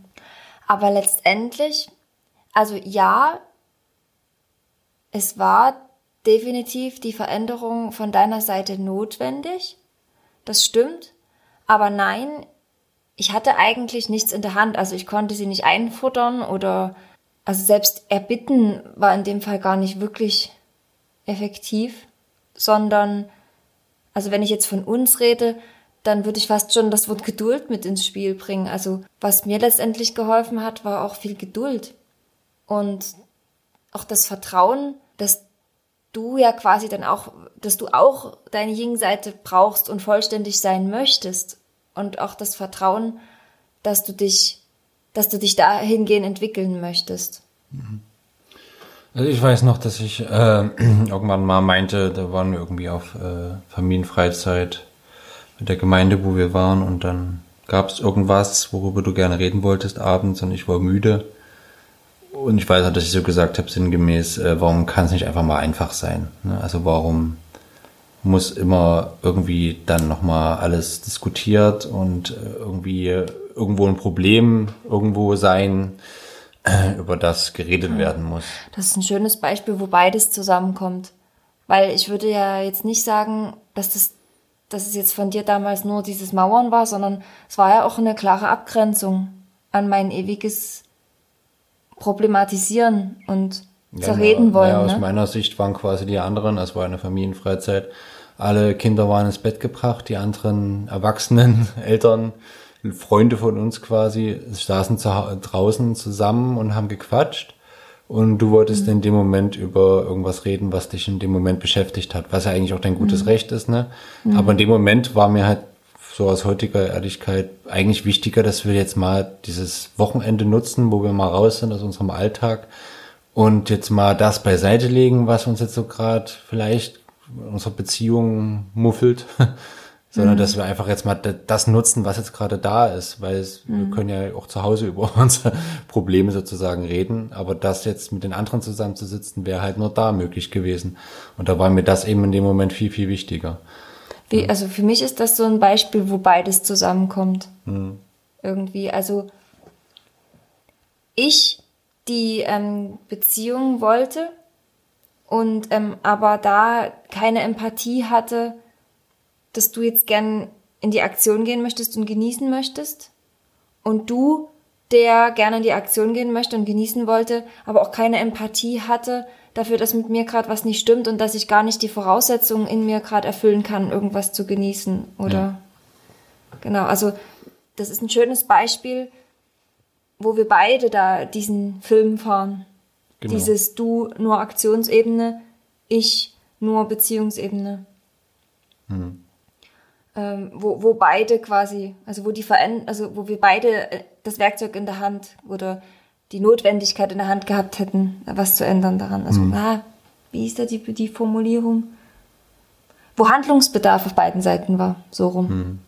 Aber letztendlich, also ja, es war definitiv die Veränderung von deiner Seite notwendig. Das stimmt. Aber nein, ich hatte eigentlich nichts in der Hand. Also ich konnte sie nicht einfuttern oder, also selbst erbitten war in dem Fall gar nicht wirklich effektiv, sondern, also wenn ich jetzt von uns rede, dann würde ich fast schon das Wort Geduld mit ins Spiel bringen. Also was mir letztendlich geholfen hat, war auch viel Geduld. Und auch das Vertrauen, dass du ja quasi dann auch, dass du auch deine Yin-Seite brauchst und vollständig sein möchtest. Und auch das Vertrauen, dass du dich, dass du dich dahingehend entwickeln möchtest. Also ich weiß noch, dass ich äh, [clears throat] irgendwann mal meinte, da waren wir irgendwie auf äh, Familienfreizeit mit der Gemeinde, wo wir waren und dann gab es irgendwas, worüber du gerne reden wolltest abends und ich war müde. Und ich weiß auch, dass ich so gesagt habe, sinngemäß, äh, warum kann es nicht einfach mal einfach sein? Ne? Also warum muss immer irgendwie dann nochmal alles diskutiert und äh, irgendwie irgendwo ein Problem irgendwo sein, äh, über das geredet werden muss. Das ist ein schönes Beispiel, wo beides zusammenkommt. Weil ich würde ja jetzt nicht sagen, dass das, dass es jetzt von dir damals nur dieses Mauern war, sondern es war ja auch eine klare Abgrenzung an mein ewiges Problematisieren und zerreden Ja, wollen. aus ne? meiner Sicht waren quasi die anderen, es war eine Familienfreizeit, alle Kinder waren ins Bett gebracht, die anderen Erwachsenen, [laughs] Eltern, Freunde von uns quasi, saßen zu, draußen zusammen und haben gequatscht. Und du wolltest in dem Moment über irgendwas reden, was dich in dem Moment beschäftigt hat, was ja eigentlich auch dein gutes Recht ist, ne? Aber in dem Moment war mir halt so aus heutiger Ehrlichkeit eigentlich wichtiger, dass wir jetzt mal dieses Wochenende nutzen, wo wir mal raus sind aus unserem Alltag und jetzt mal das beiseite legen, was uns jetzt so gerade vielleicht in unserer Beziehung muffelt, [laughs] sondern dass wir einfach jetzt mal das nutzen, was jetzt gerade da ist, weil es, wir können ja auch zu Hause [laughs] über unsere Probleme sozusagen reden, aber das jetzt mit den anderen zusammenzusitzen, wäre halt nur da möglich gewesen. Und da war mir das eben in dem Moment viel, viel wichtiger. Wie, also für mich ist das so ein Beispiel, wo beides zusammenkommt. Irgendwie, also ich die ähm, Beziehung wollte und ähm, aber da keine Empathie hatte, dass du jetzt gern in die Aktion gehen möchtest und genießen möchtest und du, der gerne in die Aktion gehen möchte und genießen wollte, aber auch keine Empathie hatte dafür, dass mit mir gerade was nicht stimmt und dass ich gar nicht die Voraussetzungen in mir gerade erfüllen kann, irgendwas zu genießen oder genau, also das ist ein schönes Beispiel, wo wir beide da diesen Film fahren. Genau. Dieses du nur Aktionsebene, ich nur Beziehungsebene. Ähm, wo, wo beide quasi, also wo die Veränd also wo wir beide äh, das Werkzeug in der Hand oder die Notwendigkeit in der Hand gehabt hätten, was zu ändern daran. Also, ah, wie ist da die, die Formulierung? Wo Handlungsbedarf auf beiden Seiten war, so rum.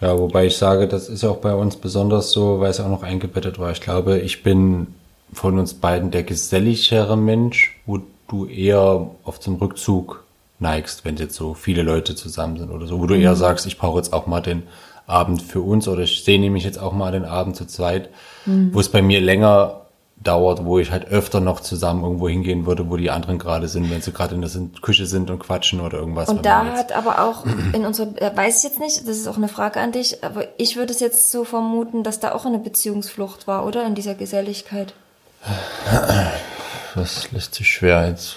Ja, wobei ich sage, das ist auch bei uns besonders so, weil es auch noch eingebettet war. Ich glaube, ich bin von uns beiden der geselligere Mensch, wo du eher auf zum Rückzug neigst, wenn jetzt so viele Leute zusammen sind oder so, wo du eher sagst, ich brauche jetzt auch mal den Abend für uns oder ich sehe nämlich jetzt auch mal den Abend zu zweit, wo es bei mir länger dauert, wo ich halt öfter noch zusammen irgendwo hingehen würde, wo die anderen gerade sind, wenn sie gerade in der Küche sind und quatschen oder irgendwas. Und da hat aber auch in unserer, äh, weiß ich jetzt nicht, das ist auch eine Frage an dich, aber ich würde es jetzt so vermuten, dass da auch eine Beziehungsflucht war, oder? In dieser Geselligkeit. Das lässt sich schwer jetzt.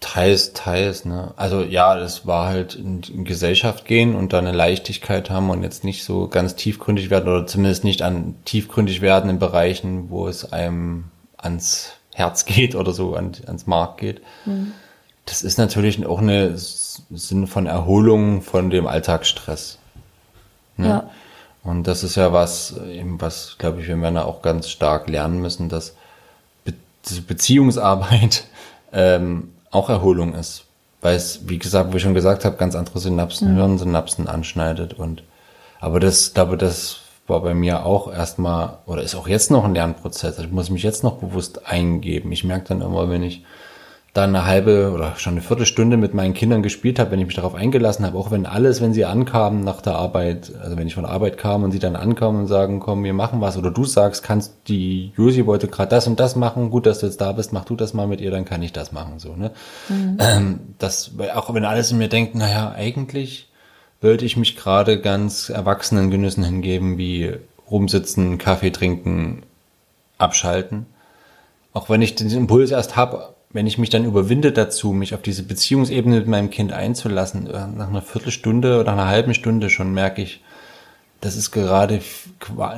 Teils, teils, ne? Also ja, das war halt in, in Gesellschaft gehen und da eine Leichtigkeit haben und jetzt nicht so ganz tiefgründig werden oder zumindest nicht an tiefgründig werden in Bereichen, wo es einem ans Herz [laughs] geht oder so, an, ans Mark geht. Das ist natürlich auch eine Sinn von Erholung von dem Alltagsstress. Ne? Ja. Und das ist ja was, eben was, glaube ich, wir Männer auch ganz stark lernen müssen, dass Be diese Beziehungsarbeit [laughs] ähm, auch Erholung ist. Weil es, wie gesagt, wie ich schon gesagt habe, ganz andere Synapsen, Hirnsynapsen anschneidet. Und aber das, glaube das war bei mir auch erstmal, oder ist auch jetzt noch ein Lernprozess. Ich muss mich jetzt noch bewusst eingeben. Ich merke dann immer, wenn ich dann eine halbe oder schon eine Viertelstunde mit meinen Kindern gespielt habe, wenn ich mich darauf eingelassen habe, auch wenn alles, wenn sie ankamen nach der Arbeit, also wenn ich von der Arbeit kam und sie dann ankamen und sagen, komm, wir machen was, oder du sagst, kannst die Josi wollte gerade das und das machen, gut, dass du jetzt da bist, mach du das mal mit ihr, dann kann ich das machen, so, ne? Ähm, das, auch wenn alles in mir denkt, naja, eigentlich würde ich mich gerade ganz erwachsenen Genüssen hingeben, wie rumsitzen, Kaffee trinken, abschalten. Auch wenn ich den Impuls erst habe, wenn ich mich dann überwinde dazu, mich auf diese Beziehungsebene mit meinem Kind einzulassen, äh, nach einer Viertelstunde oder einer halben Stunde schon merke ich, das ist gerade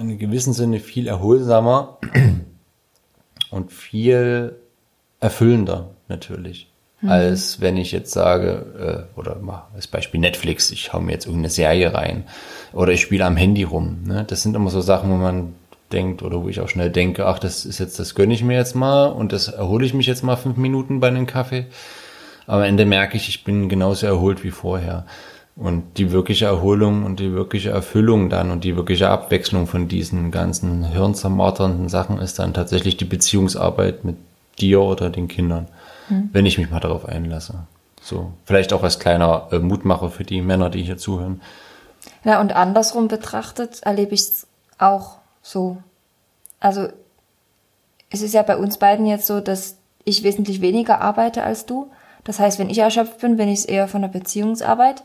in gewissem Sinne viel erholsamer [clears throat] und viel erfüllender natürlich, als wenn ich jetzt sage, äh, oder mal als Beispiel Netflix, ich hau mir jetzt irgendeine Serie rein oder ich spiele am Handy rum. Ne? Das sind immer so Sachen, wo man denkt oder wo ich auch schnell denke, ach, das ist jetzt, das gönne ich mir jetzt mal und das erhole ich mich jetzt mal fünf Minuten bei einem Kaffee. Aber am Ende merke ich, ich bin genauso erholt wie vorher. Und die wirkliche Erholung und die wirkliche Erfüllung dann und die wirkliche Abwechslung von diesen ganzen hirnzermarternden Sachen ist dann tatsächlich die Beziehungsarbeit mit dir oder den Kindern, wenn ich mich mal darauf einlasse. So, vielleicht auch als kleiner äh, Mutmacher für die Männer, die hier zuhören. Ja, und andersrum betrachtet erlebe ich es auch so. Also es ist ja bei uns beiden jetzt so, dass ich wesentlich weniger arbeite als du. Das heißt, wenn ich erschöpft bin, bin ich es eher von der Beziehungsarbeit.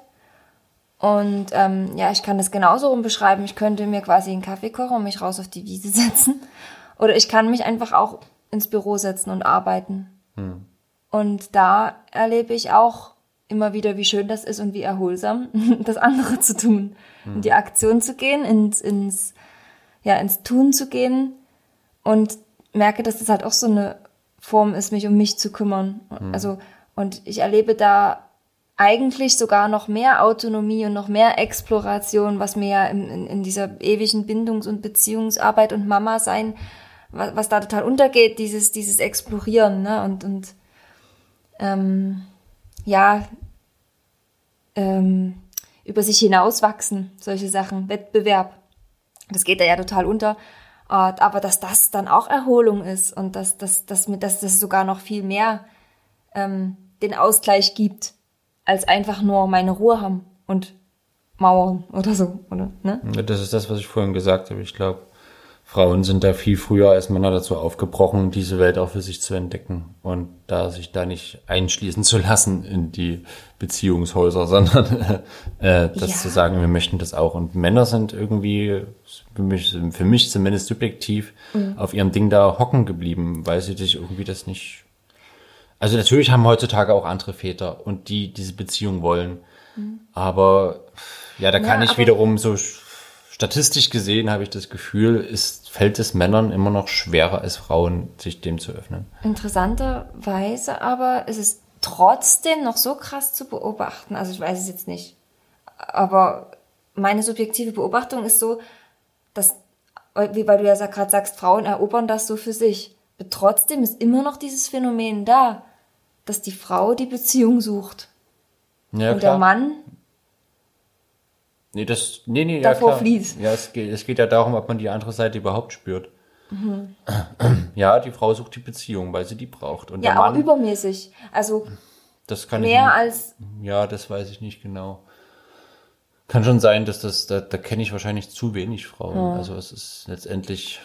Und ähm, ja, ich kann das genauso rum beschreiben. Ich könnte mir quasi einen Kaffee kochen und mich raus auf die Wiese [laughs] setzen. Oder ich kann mich einfach auch ins Büro setzen und arbeiten. Und da erlebe ich auch immer wieder, wie schön das ist und wie erholsam, [laughs] das andere zu tun. In die Aktion zu gehen, ins, ins, ja, ins Tun zu gehen und merke, dass das halt auch so eine Form ist, mich um mich zu kümmern. Also, und ich erlebe da eigentlich sogar noch mehr Autonomie und noch mehr Exploration, was mir ja in, in, in dieser ewigen Bindungs- und Beziehungsarbeit und Mama sein, was, was da total untergeht, dieses, dieses Explorieren, ne? Und, und ähm, ja, ähm, über sich hinauswachsen, solche Sachen, Wettbewerb. Das geht da ja total unter. Äh, Aber dass das dann auch Erholung ist und dass, dass, dass, dass das sogar noch viel mehr ähm, den Ausgleich gibt, als einfach nur meine Ruhe haben und Mauern oder so, oder? Ne? Das ist das, was ich vorhin gesagt habe. Ich glaube, Frauen sind da viel früher als Männer dazu aufgebrochen, diese Welt auch für sich zu entdecken und da sich da nicht einschließen zu lassen in die Beziehungshäuser, [laughs] sondern äh, das Ja. zu sagen, wir möchten das auch. Und Männer sind irgendwie, für mich, für mich zumindest subjektiv, auf ihrem Ding da hocken geblieben, weil sie sich irgendwie das nicht. Also natürlich haben heutzutage auch andere Väter und die diese Beziehung wollen. Aber ja, da kann ich aber- wiederum so statistisch gesehen habe ich das Gefühl, ist, fällt es Männern immer noch schwerer als Frauen, sich dem zu öffnen. Interessanterweise aber ist es trotzdem noch so krass zu beobachten. Also ich weiß es jetzt nicht. Aber meine subjektive Beobachtung ist so, dass, wie weil du ja gerade sagst, Frauen erobern das so für sich. Aber trotzdem ist immer noch dieses Phänomen da, dass die Frau die Beziehung sucht. Ja, und der Mann, Nee, das, nee, nee, davor ja, klar. fließt. Ja, es geht, es geht ja darum, ob man die andere Seite überhaupt spürt. Mhm. Ja, die Frau sucht die Beziehung, weil sie die braucht. Und ja, der auch Mann, übermäßig. Also das kann mehr ich, als, Ja, das weiß ich nicht genau. Kann schon sein, dass das, da, da kenne ich wahrscheinlich zu wenig Frauen. Also es ist letztendlich,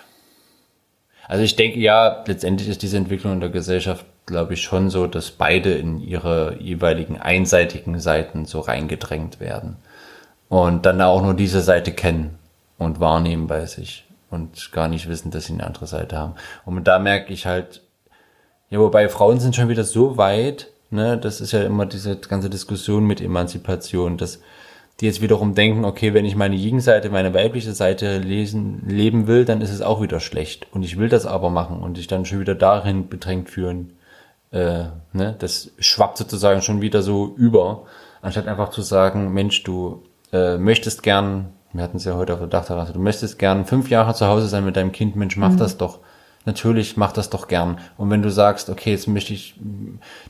also ich denke, ja, letztendlich ist diese Entwicklung in der Gesellschaft, glaube ich, schon so, dass beide in ihre jeweiligen einseitigen Seiten so reingedrängt werden. Und dann auch nur diese Seite kennen und wahrnehmen bei sich und gar nicht wissen, dass sie eine andere Seite haben. Und da merke ich halt, ja, wobei Frauen sind schon wieder so weit, ne, das ist ja immer diese ganze Diskussion mit Emanzipation, dass die jetzt wiederum denken, okay, wenn ich meine Gegenseite, meine weibliche Seite lesen, leben will, dann ist es auch wieder schlecht. Und ich will das aber machen und sich dann schon wieder darin bedrängt fühlen. Äh, ne, das schwappt sozusagen schon wieder so über, anstatt einfach zu sagen, Mensch, du äh, möchtest gern, wir hatten es ja heute auf der Dachterrasse, du möchtest gern fünf Jahre zu Hause sein mit deinem Kind, Mensch, mach das doch. Natürlich, mach das doch gern. Und wenn du sagst, okay, jetzt möchte ich,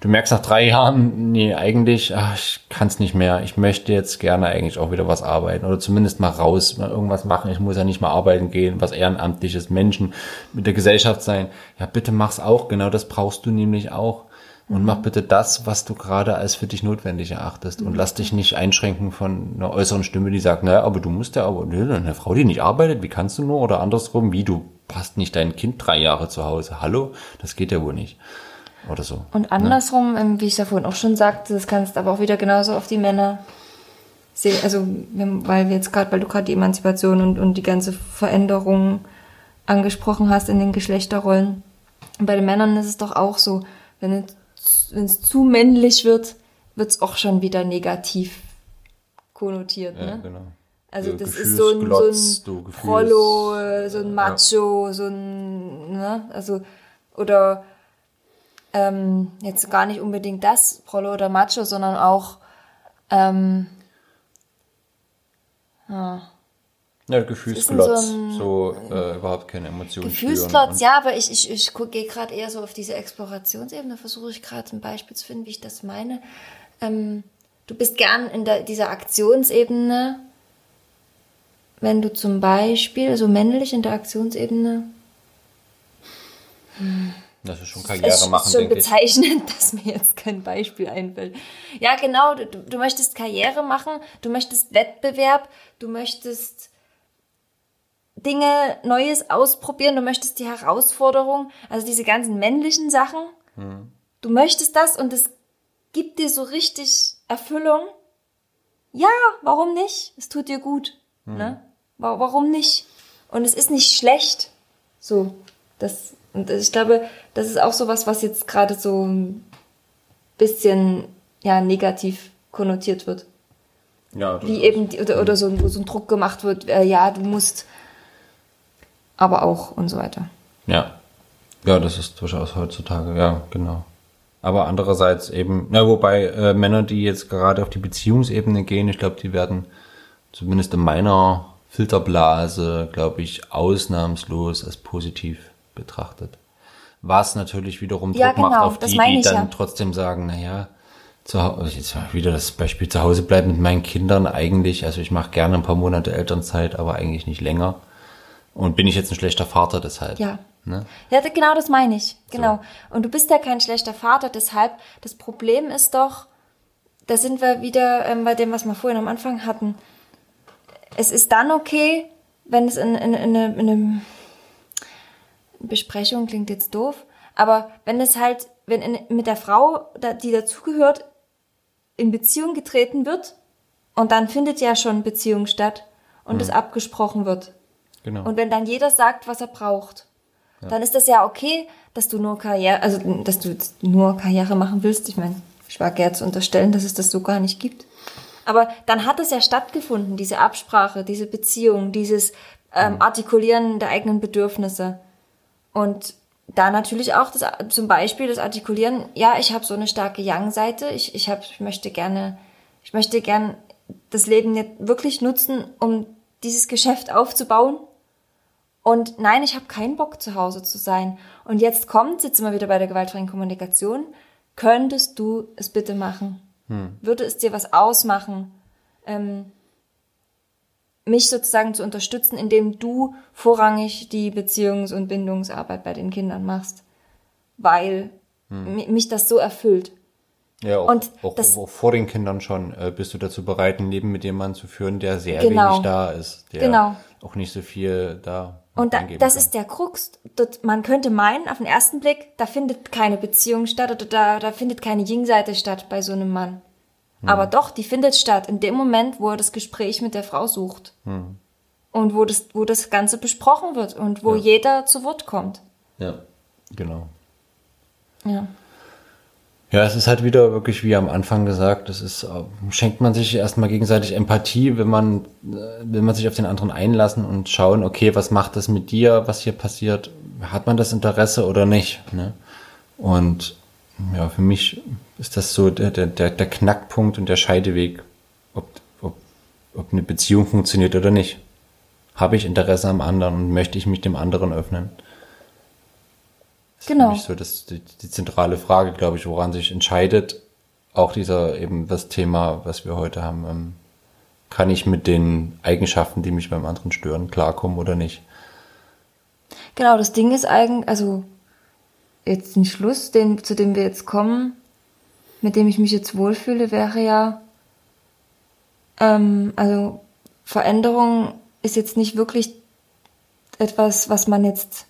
du merkst nach drei Jahren, nee, eigentlich, ach, ich kann es nicht mehr. Ich möchte jetzt gerne eigentlich auch wieder was arbeiten oder zumindest mal raus, mal irgendwas machen. Ich muss ja nicht mal arbeiten gehen, was ehrenamtliches Menschen mit der Gesellschaft sein. Ja, bitte mach's auch. Genau das brauchst du nämlich auch. Und mach bitte das, was du gerade als für dich notwendig erachtest. Und lass dich nicht einschränken von einer äußeren Stimme, die sagt, naja, aber du musst ja aber, nö, eine Frau, die nicht arbeitet, wie kannst du nur? Oder andersrum, wie, du hast nicht dein Kind drei Jahre zu Hause. Hallo? Das geht ja wohl nicht. Oder so. Und andersrum, ähm, wie ich ja vorhin auch schon sagte, das kannst aber auch wieder genauso auf die Männer sehen. Also, weil wir jetzt gerade, weil du gerade die Emanzipation und, und die ganze Veränderung angesprochen hast in den Geschlechterrollen. Und bei den Männern ist es doch auch so, wenn es, wenn es zu männlich wird, wird es auch schon wieder negativ konnotiert. Ja, ne? genau. Also So das ist so ein, so ein Prollo, so ein Macho, so ein, ne, also, oder ähm, jetzt gar nicht unbedingt das, Prollo oder Macho, sondern auch, ähm, Ja, Gefühlsglotz. ist So, so äh, überhaupt keine Emotionen Gefühlsklotz, ja, aber ich, ich, ich gehe gerade eher so auf diese Explorationsebene, versuche ich gerade ein Beispiel zu finden, wie ich das meine. Ähm, du bist gern in der, dieser Aktionsebene, wenn du zum Beispiel, so männlich in der Aktionsebene, Das ist schon Karriere ist machen, schon denke ich. bezeichnend, [laughs] dass mir jetzt kein Beispiel einfällt. Ja, genau, du, du möchtest Karriere machen, du möchtest Wettbewerb, du möchtest Dinge Neues ausprobieren, du möchtest die Herausforderung, also diese ganzen männlichen Sachen. Du möchtest das und es gibt dir so richtig Erfüllung. Ja, warum nicht? Es tut dir gut. Ne? Wa- Warum nicht? Und es ist nicht schlecht. So, das, und ich glaube, das ist auch sowas, was jetzt gerade so ein bisschen, ja, negativ konnotiert wird. Ja, Wie eben, die, oder, oder so, so ein Druck gemacht wird, äh, ja, du musst, aber auch und so weiter. Ja. Ja, das ist durchaus heutzutage, ja, genau. Aber andererseits eben, na, wobei äh, Männer, die jetzt gerade auf die Beziehungsebene gehen, ich glaube, die werden zumindest in meiner Filterblase, glaube ich, ausnahmslos als positiv betrachtet. Was natürlich wiederum Druck Ja, macht genau, auf das die, die dann ja. trotzdem sagen, naja, zu Hause, jetzt mal wieder das Beispiel zu Hause bleiben mit meinen Kindern eigentlich, also ich mache gerne ein paar Monate Elternzeit, aber eigentlich nicht länger. Und bin ich jetzt ein schlechter Vater deshalb? Ja. Ne? Ja, genau das meine ich. Genau. Und du bist ja kein schlechter Vater, deshalb, das Problem ist doch, da sind wir wieder ähm, bei dem, was wir vorhin am Anfang hatten. Es ist dann okay, wenn es in, in, in, eine- in einem Besprechung klingt jetzt doof, aber wenn es halt, wenn in, mit der Frau, da- die dazugehört, in Beziehung getreten wird und dann findet ja schon Beziehung statt und es abgesprochen wird. Genau. Und wenn dann jeder sagt, was er braucht, dann ist das ja okay, dass du nur Karriere, also dass du nur Karriere machen willst. Ich meine, ich wage ja zu unterstellen, dass es das so gar nicht gibt. Aber dann hat es ja stattgefunden, diese Absprache, diese Beziehung, dieses ähm, Artikulieren der eigenen Bedürfnisse. Und da natürlich auch das, zum Beispiel das Artikulieren, ja, ich habe so eine starke Yang-Seite, ich, ich, hab, ich möchte gerne, ich möchte gern das Leben jetzt wirklich nutzen, um dieses Geschäft aufzubauen. Und nein, ich habe keinen Bock zu Hause zu sein. Und jetzt kommt, jetzt wir wieder bei der gewaltfreien Kommunikation, könntest du es bitte machen? Würde es dir was ausmachen, ähm, mich sozusagen zu unterstützen, indem du vorrangig die Beziehungs- und Bindungsarbeit bei den Kindern machst? Weil mi- mich das so erfüllt. Ja, auch, Und auch, das- auch vor den Kindern schon äh, bist du dazu bereit, ein Leben mit jemandem zu führen, der sehr Genau. wenig da ist, der Genau. auch nicht so viel da Und da, das kann. ist der Krux. Dort, man könnte meinen, auf den ersten Blick, da findet keine Beziehung statt oder da, da findet keine Yin-Seite statt bei so einem Mann. Aber doch, die findet statt in dem Moment, wo er das Gespräch mit der Frau sucht. Und wo das, wo das Ganze besprochen wird und wo Ja. jeder zu Wort kommt. Ja, genau. Ja. Ja, es ist halt wieder wirklich wie am Anfang gesagt, es ist, äh, schenkt man sich erstmal gegenseitig Empathie, wenn man, äh, will man sich auf den anderen einlassen und schauen, okay, was macht das mit dir, was hier passiert, hat man das Interesse oder nicht, ne? Und, ja, für mich ist das so der, der, der, der Knackpunkt und der Scheideweg, ob, ob, ob eine Beziehung funktioniert oder nicht. Habe ich Interesse am anderen und möchte ich mich dem anderen öffnen? Das ist Genau. mich so das, die, die zentrale Frage, glaube ich, woran sich entscheidet, auch dieser eben das Thema, was wir heute haben, ähm, kann ich mit den Eigenschaften, die mich beim anderen stören, klarkommen oder nicht? Genau, das Ding ist eigentlich, also jetzt ein Schluss, den, zu dem wir jetzt kommen, mit dem ich mich jetzt wohlfühle, wäre ja, ähm, also Veränderung ist jetzt nicht wirklich etwas, was man jetzt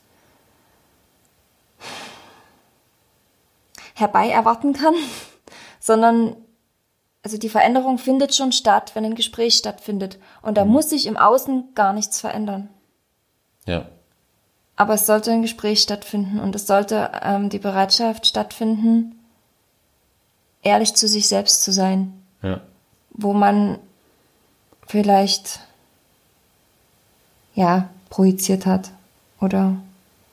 herbei erwarten kann, [laughs] sondern also die Veränderung findet schon statt, wenn ein Gespräch stattfindet. Und da muss sich im Außen gar nichts verändern. Ja. Aber es sollte ein Gespräch stattfinden und es sollte ähm, die Bereitschaft stattfinden, ehrlich zu sich selbst zu sein, Ja. wo man vielleicht ja projiziert hat oder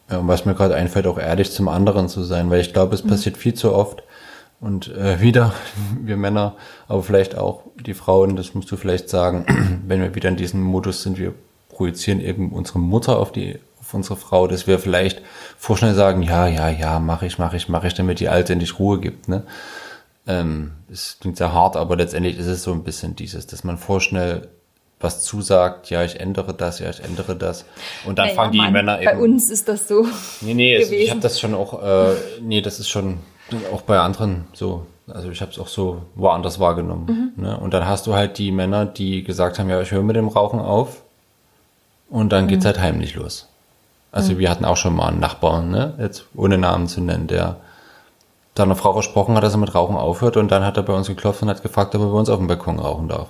Ja, und was mir gerade einfällt, auch ehrlich zum anderen zu sein, weil ich glaube, es passiert viel zu oft. Und äh, [laughs] wieder, wir Männer, aber vielleicht auch die Frauen, das musst du vielleicht sagen, [clears throat] wenn wir wieder in diesem Modus sind, wir projizieren eben unsere Mutter auf die, auf unsere Frau, dass wir vielleicht vorschnell sagen, ja, ja, ja, mach ich, mach ich, mach ich, damit die Alte endlich Ruhe gibt, ne? Ähm, es klingt sehr hart, aber letztendlich ist es so ein bisschen dieses, dass man vorschnell was zusagt, ja, ich ändere das, ja, ich ändere das. Und dann Naja, fangen die Mann, Männer eben. Bei uns ist das so. Nee, nee, es, ich habe das schon auch, äh, nee, das ist schon auch bei anderen so. Also ich habe es auch so woanders wahrgenommen. Ne? Und dann hast du halt die Männer, die gesagt haben, ja, ich höre mit dem Rauchen auf. Und dann geht's halt heimlich los. Also wir hatten auch schon mal einen Nachbarn, ne? jetzt ohne Namen zu nennen, der da einer Frau versprochen hat, dass er mit Rauchen aufhört. Und dann hat er bei uns geklopft und hat gefragt, ob er bei uns auf dem Balkon rauchen darf.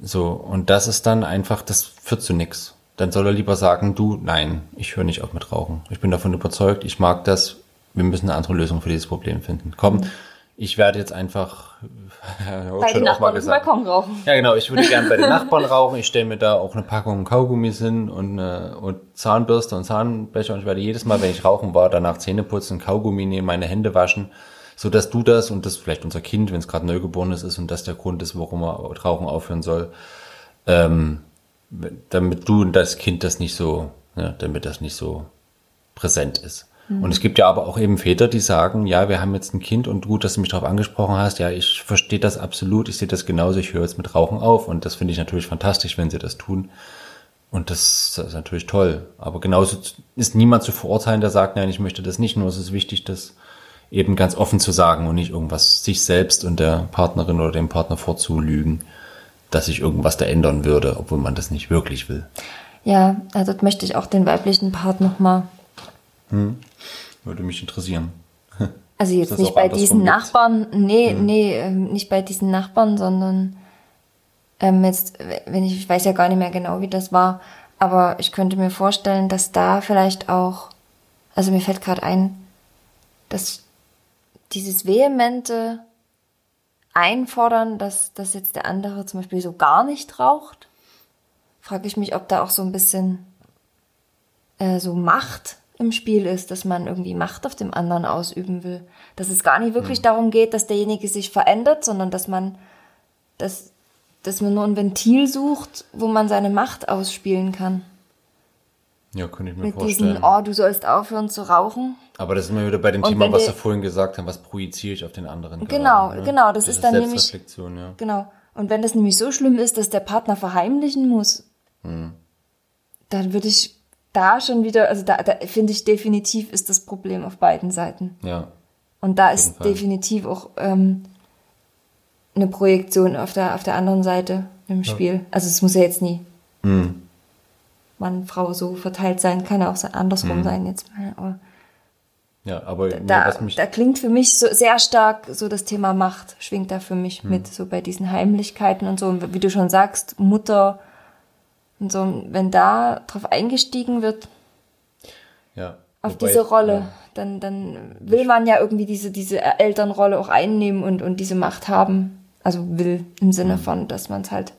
So, und das ist dann einfach, das führt zu nix. Dann soll er lieber sagen, du, nein, ich höre nicht auf mit Rauchen. Ich bin davon überzeugt, ich mag das, wir müssen eine andere Lösung für dieses Problem finden. Komm, ich werde jetzt einfach [laughs] Bei den Nachbarn auf dem. Balkon rauchen. Ja, genau, ich würde gerne bei den [laughs] Nachbarn rauchen. Ich stelle mir da auch eine Packung Kaugummis hin und, äh, und Zahnbürste und Zahnbecher und ich werde jedes Mal, wenn ich rauchen war, danach Zähne putzen, Kaugummi nehmen, meine Hände waschen, so dass du das und das vielleicht unser Kind, wenn es gerade neugeborenes ist und das der Grund ist, warum er Rauchen aufhören soll, ähm, damit du und das Kind das nicht so, ja, damit das nicht so präsent ist. Und es gibt ja aber auch eben Väter, die sagen, ja, wir haben jetzt ein Kind und gut, dass du mich darauf angesprochen hast. Ja, ich verstehe das absolut, ich sehe das genauso, ich höre jetzt mit Rauchen auf und das finde ich natürlich fantastisch, wenn sie das tun. Und das ist natürlich toll. Aber genauso ist niemand zu verurteilen, der sagt, nein, ich möchte das nicht. Nur es ist wichtig, das eben ganz offen zu sagen und nicht irgendwas sich selbst und der Partnerin oder dem Partner vorzulügen, dass sich irgendwas da ändern würde, obwohl man das nicht wirklich will. Ja, also dort möchte ich auch den weiblichen Part nochmal Würde mich interessieren. [laughs] Also das jetzt nicht bei diesen gibt. Nachbarn, nee, nee, ähm, nicht bei diesen Nachbarn, sondern ähm, jetzt, wenn ich, ich weiß ja gar nicht mehr genau, wie das war, aber ich könnte mir vorstellen, dass da vielleicht auch, also mir fällt gerade ein, dass dieses vehemente Einfordern, dass, dass jetzt der andere zum Beispiel so gar nicht raucht, frage ich mich, ob da auch so ein bisschen äh, so Macht im Spiel ist, dass man irgendwie Macht auf dem anderen ausüben will. Dass es gar nicht wirklich darum geht, dass derjenige sich verändert, sondern dass man, dass, dass man nur ein Ventil sucht, wo man seine Macht ausspielen kann. Ja, könnte ich mir Mit vorstellen. diesem, oh, du sollst aufhören zu rauchen. Aber das ist immer wieder bei dem Und Thema, was wir- vorhin gesagt haben, was projiziere ich auf den anderen Genau, gerade, ne? genau, das Diese ist dann nämlich- ja. Genau. Und wenn das nämlich so schlimm ist, dass der Partner verheimlichen muss, dann würde ich da schon wieder, also da, da finde ich definitiv ist das Problem auf beiden Seiten. Ja, Und da ist Fall. definitiv auch ähm, eine Projektion auf der, auf der anderen Seite im Spiel. Also es muss ja jetzt nie Hm. Mann, Frau so verteilt sein, kann ja auch andersrum sein jetzt. Aber ja, aber da, mich, da klingt für mich so sehr stark so das Thema Macht, schwingt da für mich Hm. mit, so bei diesen Heimlichkeiten und so. Und wie du schon sagst, Mutter und so, wenn da drauf eingestiegen wird, ja. auf Wobei diese Rolle, Ja, dann, dann will man ja irgendwie diese, diese Elternrolle auch einnehmen und, und diese Macht haben. Also will im Mhm. Sinne von, dass man es halt,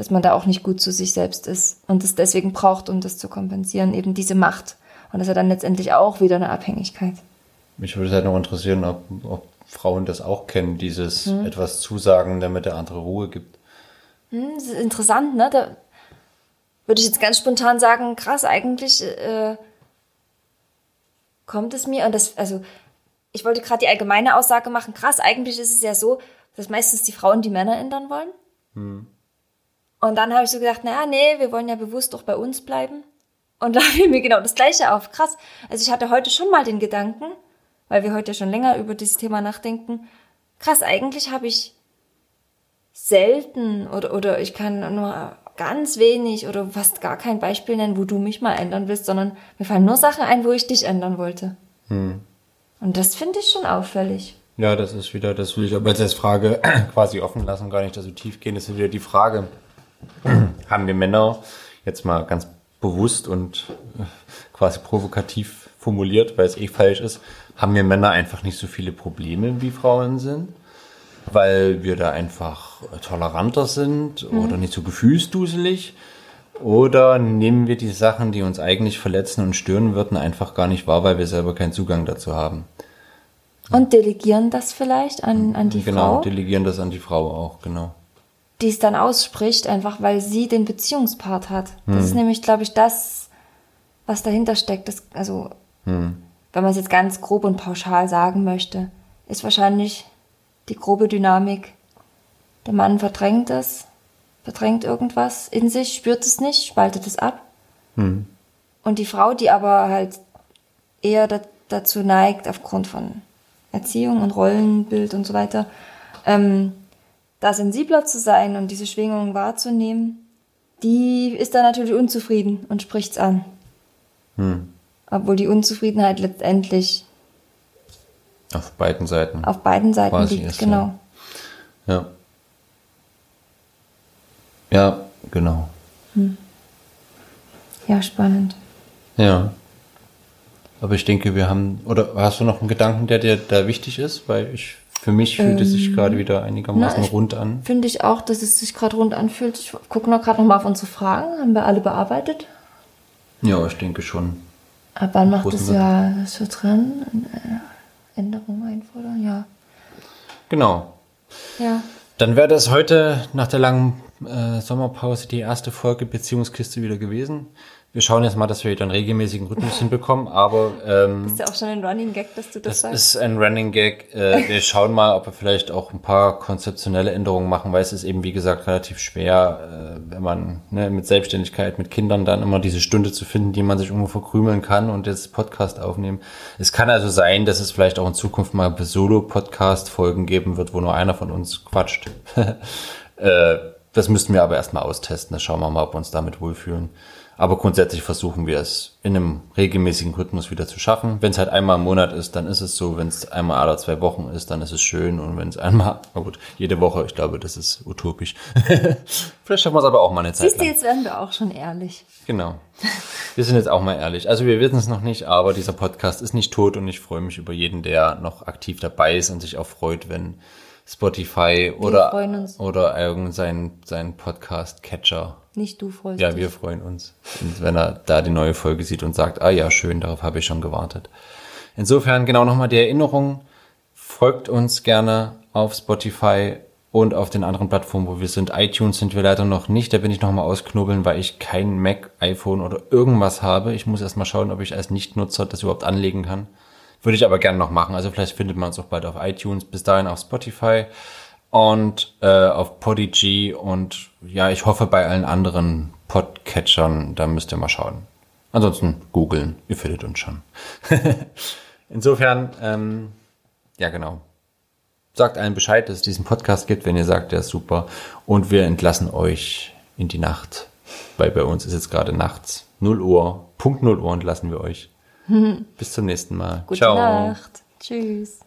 dass man da auch nicht gut zu sich selbst ist und es deswegen braucht, um das zu kompensieren, eben diese Macht. Und das ist ja dann letztendlich auch wieder eine Abhängigkeit. mich würde halt noch interessieren, ob, ob Frauen das auch kennen, dieses Hm. etwas zusagen, damit der andere Ruhe gibt. Hm, Das ist interessant, ne? Da würde ich jetzt ganz spontan sagen, krass, eigentlich äh, kommt es mir, und das, also ich wollte gerade die allgemeine Aussage machen, krass, eigentlich ist es ja so, dass meistens die Frauen die Männer ändern wollen. Und dann habe ich so gedacht, naja, nee, wir wollen ja bewusst doch bei uns bleiben. Und [laughs] da fiel mir genau das Gleiche auf. Krass. Also ich hatte heute schon mal den Gedanken, weil wir heute ja schon länger über dieses Thema nachdenken. Krass, eigentlich habe ich selten oder, oder ich kann nur ganz wenig oder fast gar kein Beispiel nennen, wo du mich mal ändern willst, sondern mir fallen nur Sachen ein, wo ich dich ändern wollte. Und das finde ich schon auffällig. Ja, das ist wieder, das will ich aber jetzt als Frage [clears throat] quasi offen lassen, gar nicht so tief gehen. Das ist wieder die Frage, haben wir Männer jetzt mal ganz bewusst und äh, quasi provokativ formuliert, weil es eh falsch ist, haben wir Männer einfach nicht so viele Probleme wie Frauen sind? Weil wir da einfach toleranter sind oder nicht so gefühlsduselig? Oder nehmen wir die Sachen, die uns eigentlich verletzen und stören würden, einfach gar nicht wahr, weil wir selber keinen Zugang dazu haben? Und delegieren das vielleicht an, an die genau, Frau, delegieren das an die Frau auch, genau. Die es dann ausspricht, einfach weil sie den Beziehungspart hat. Das ist nämlich, glaube ich, das, was dahinter steckt. Das, also, wenn man es jetzt ganz grob und pauschal sagen möchte, ist wahrscheinlich die grobe Dynamik. Der Mann verdrängt es, verdrängt irgendwas in sich, spürt es nicht, spaltet es ab. Und die Frau, die aber halt eher da, dazu neigt, aufgrund von Erziehung und Rollenbild und so weiter, ähm, da sensibler zu sein und diese Schwingungen wahrzunehmen, die ist dann natürlich unzufrieden und spricht's an. Obwohl die Unzufriedenheit letztendlich Auf beiden Seiten. auf beiden Seiten liegt, ist, genau. Ja. Ja, genau. Ja, spannend. Ja. Aber ich denke, wir haben, oder hast du noch einen Gedanken, der dir da wichtig ist? Weil ich, für mich fühlt es sich gerade wieder einigermaßen Ähm, Na, ich- rund an. Finde ich auch, dass es sich gerade rund anfühlt. Ich gucke noch gerade noch mal auf unsere Fragen. Haben wir alle bearbeitet? Ja, ich denke schon. Ab wann macht es ja so dran? Äh, Änderungen einfordern? Ja. Genau. Ja. Dann wäre das heute nach der langen äh, Sommerpause die erste Folge Beziehungskiste wieder gewesen. Wir schauen jetzt mal, dass wir wieder einen regelmäßigen Rhythmus hinbekommen, aber ähm, Ist ja auch schon ein Running Gag, dass du das, Das sagst. ist ein Running Gag. Äh, wir schauen mal, ob wir vielleicht auch ein paar konzeptionelle Änderungen machen, weil es ist eben, wie gesagt, relativ schwer, äh, wenn man ne, mit Selbstständigkeit, mit Kindern dann immer diese Stunde zu finden, die man sich irgendwo verkrümeln kann und jetzt Podcast aufnehmen. Es kann also sein, dass es vielleicht auch in Zukunft mal Solo-Podcast-Folgen geben wird, wo nur einer von uns quatscht. [laughs] äh, das müssten wir aber erstmal austesten. Das schauen wir mal, ob wir uns damit wohlfühlen. Aber grundsätzlich versuchen wir es in einem regelmäßigen Rhythmus wieder zu schaffen. Wenn es halt einmal im Monat ist, dann ist es so. Wenn es einmal alle zwei Wochen ist, dann ist es schön. Und wenn es einmal, [laughs] na gut, jede Woche, ich glaube, das ist utopisch. [laughs] Vielleicht schaffen wir es aber auch mal eine Zeit Siehst du, jetzt werden wir auch schon ehrlich. Genau. Wir sind jetzt auch mal ehrlich. Also wir wissen es noch nicht, aber dieser Podcast ist nicht tot und ich freue mich über jeden, der noch aktiv dabei ist und sich auch freut, wenn Spotify oder, freuen uns. oder irgendein sein Podcast-Catcher Nicht du freust ja, dich. wir freuen uns. Wenn er da die neue Folge sieht und sagt, ah ja, schön, darauf habe ich schon gewartet. Insofern genau nochmal die Erinnerung, folgt uns gerne auf Spotify und auf den anderen Plattformen, wo wir sind. iTunes sind wir leider noch nicht, da bin ich nochmal ausknobeln, weil ich kein Mac, iPhone oder irgendwas habe. Ich muss erst mal schauen, ob ich als Nichtnutzer das überhaupt anlegen kann. Würde ich aber gerne noch machen. Also vielleicht findet man uns auch bald auf iTunes, bis dahin auf Spotify und äh, auf Podigy und ja, ich hoffe bei allen anderen Podcatchern, da müsst ihr mal schauen. Ansonsten googeln, ihr findet uns schon. [laughs] Insofern, ähm, ja genau. Sagt allen Bescheid, dass es diesen Podcast gibt, wenn ihr sagt, der ist super. Und wir entlassen euch in die Nacht, weil bei uns ist jetzt gerade nachts 0 Uhr, Punkt 0 Uhr entlassen wir euch. [laughs] Bis zum nächsten Mal. Gute Ciao. Nacht. Tschüss.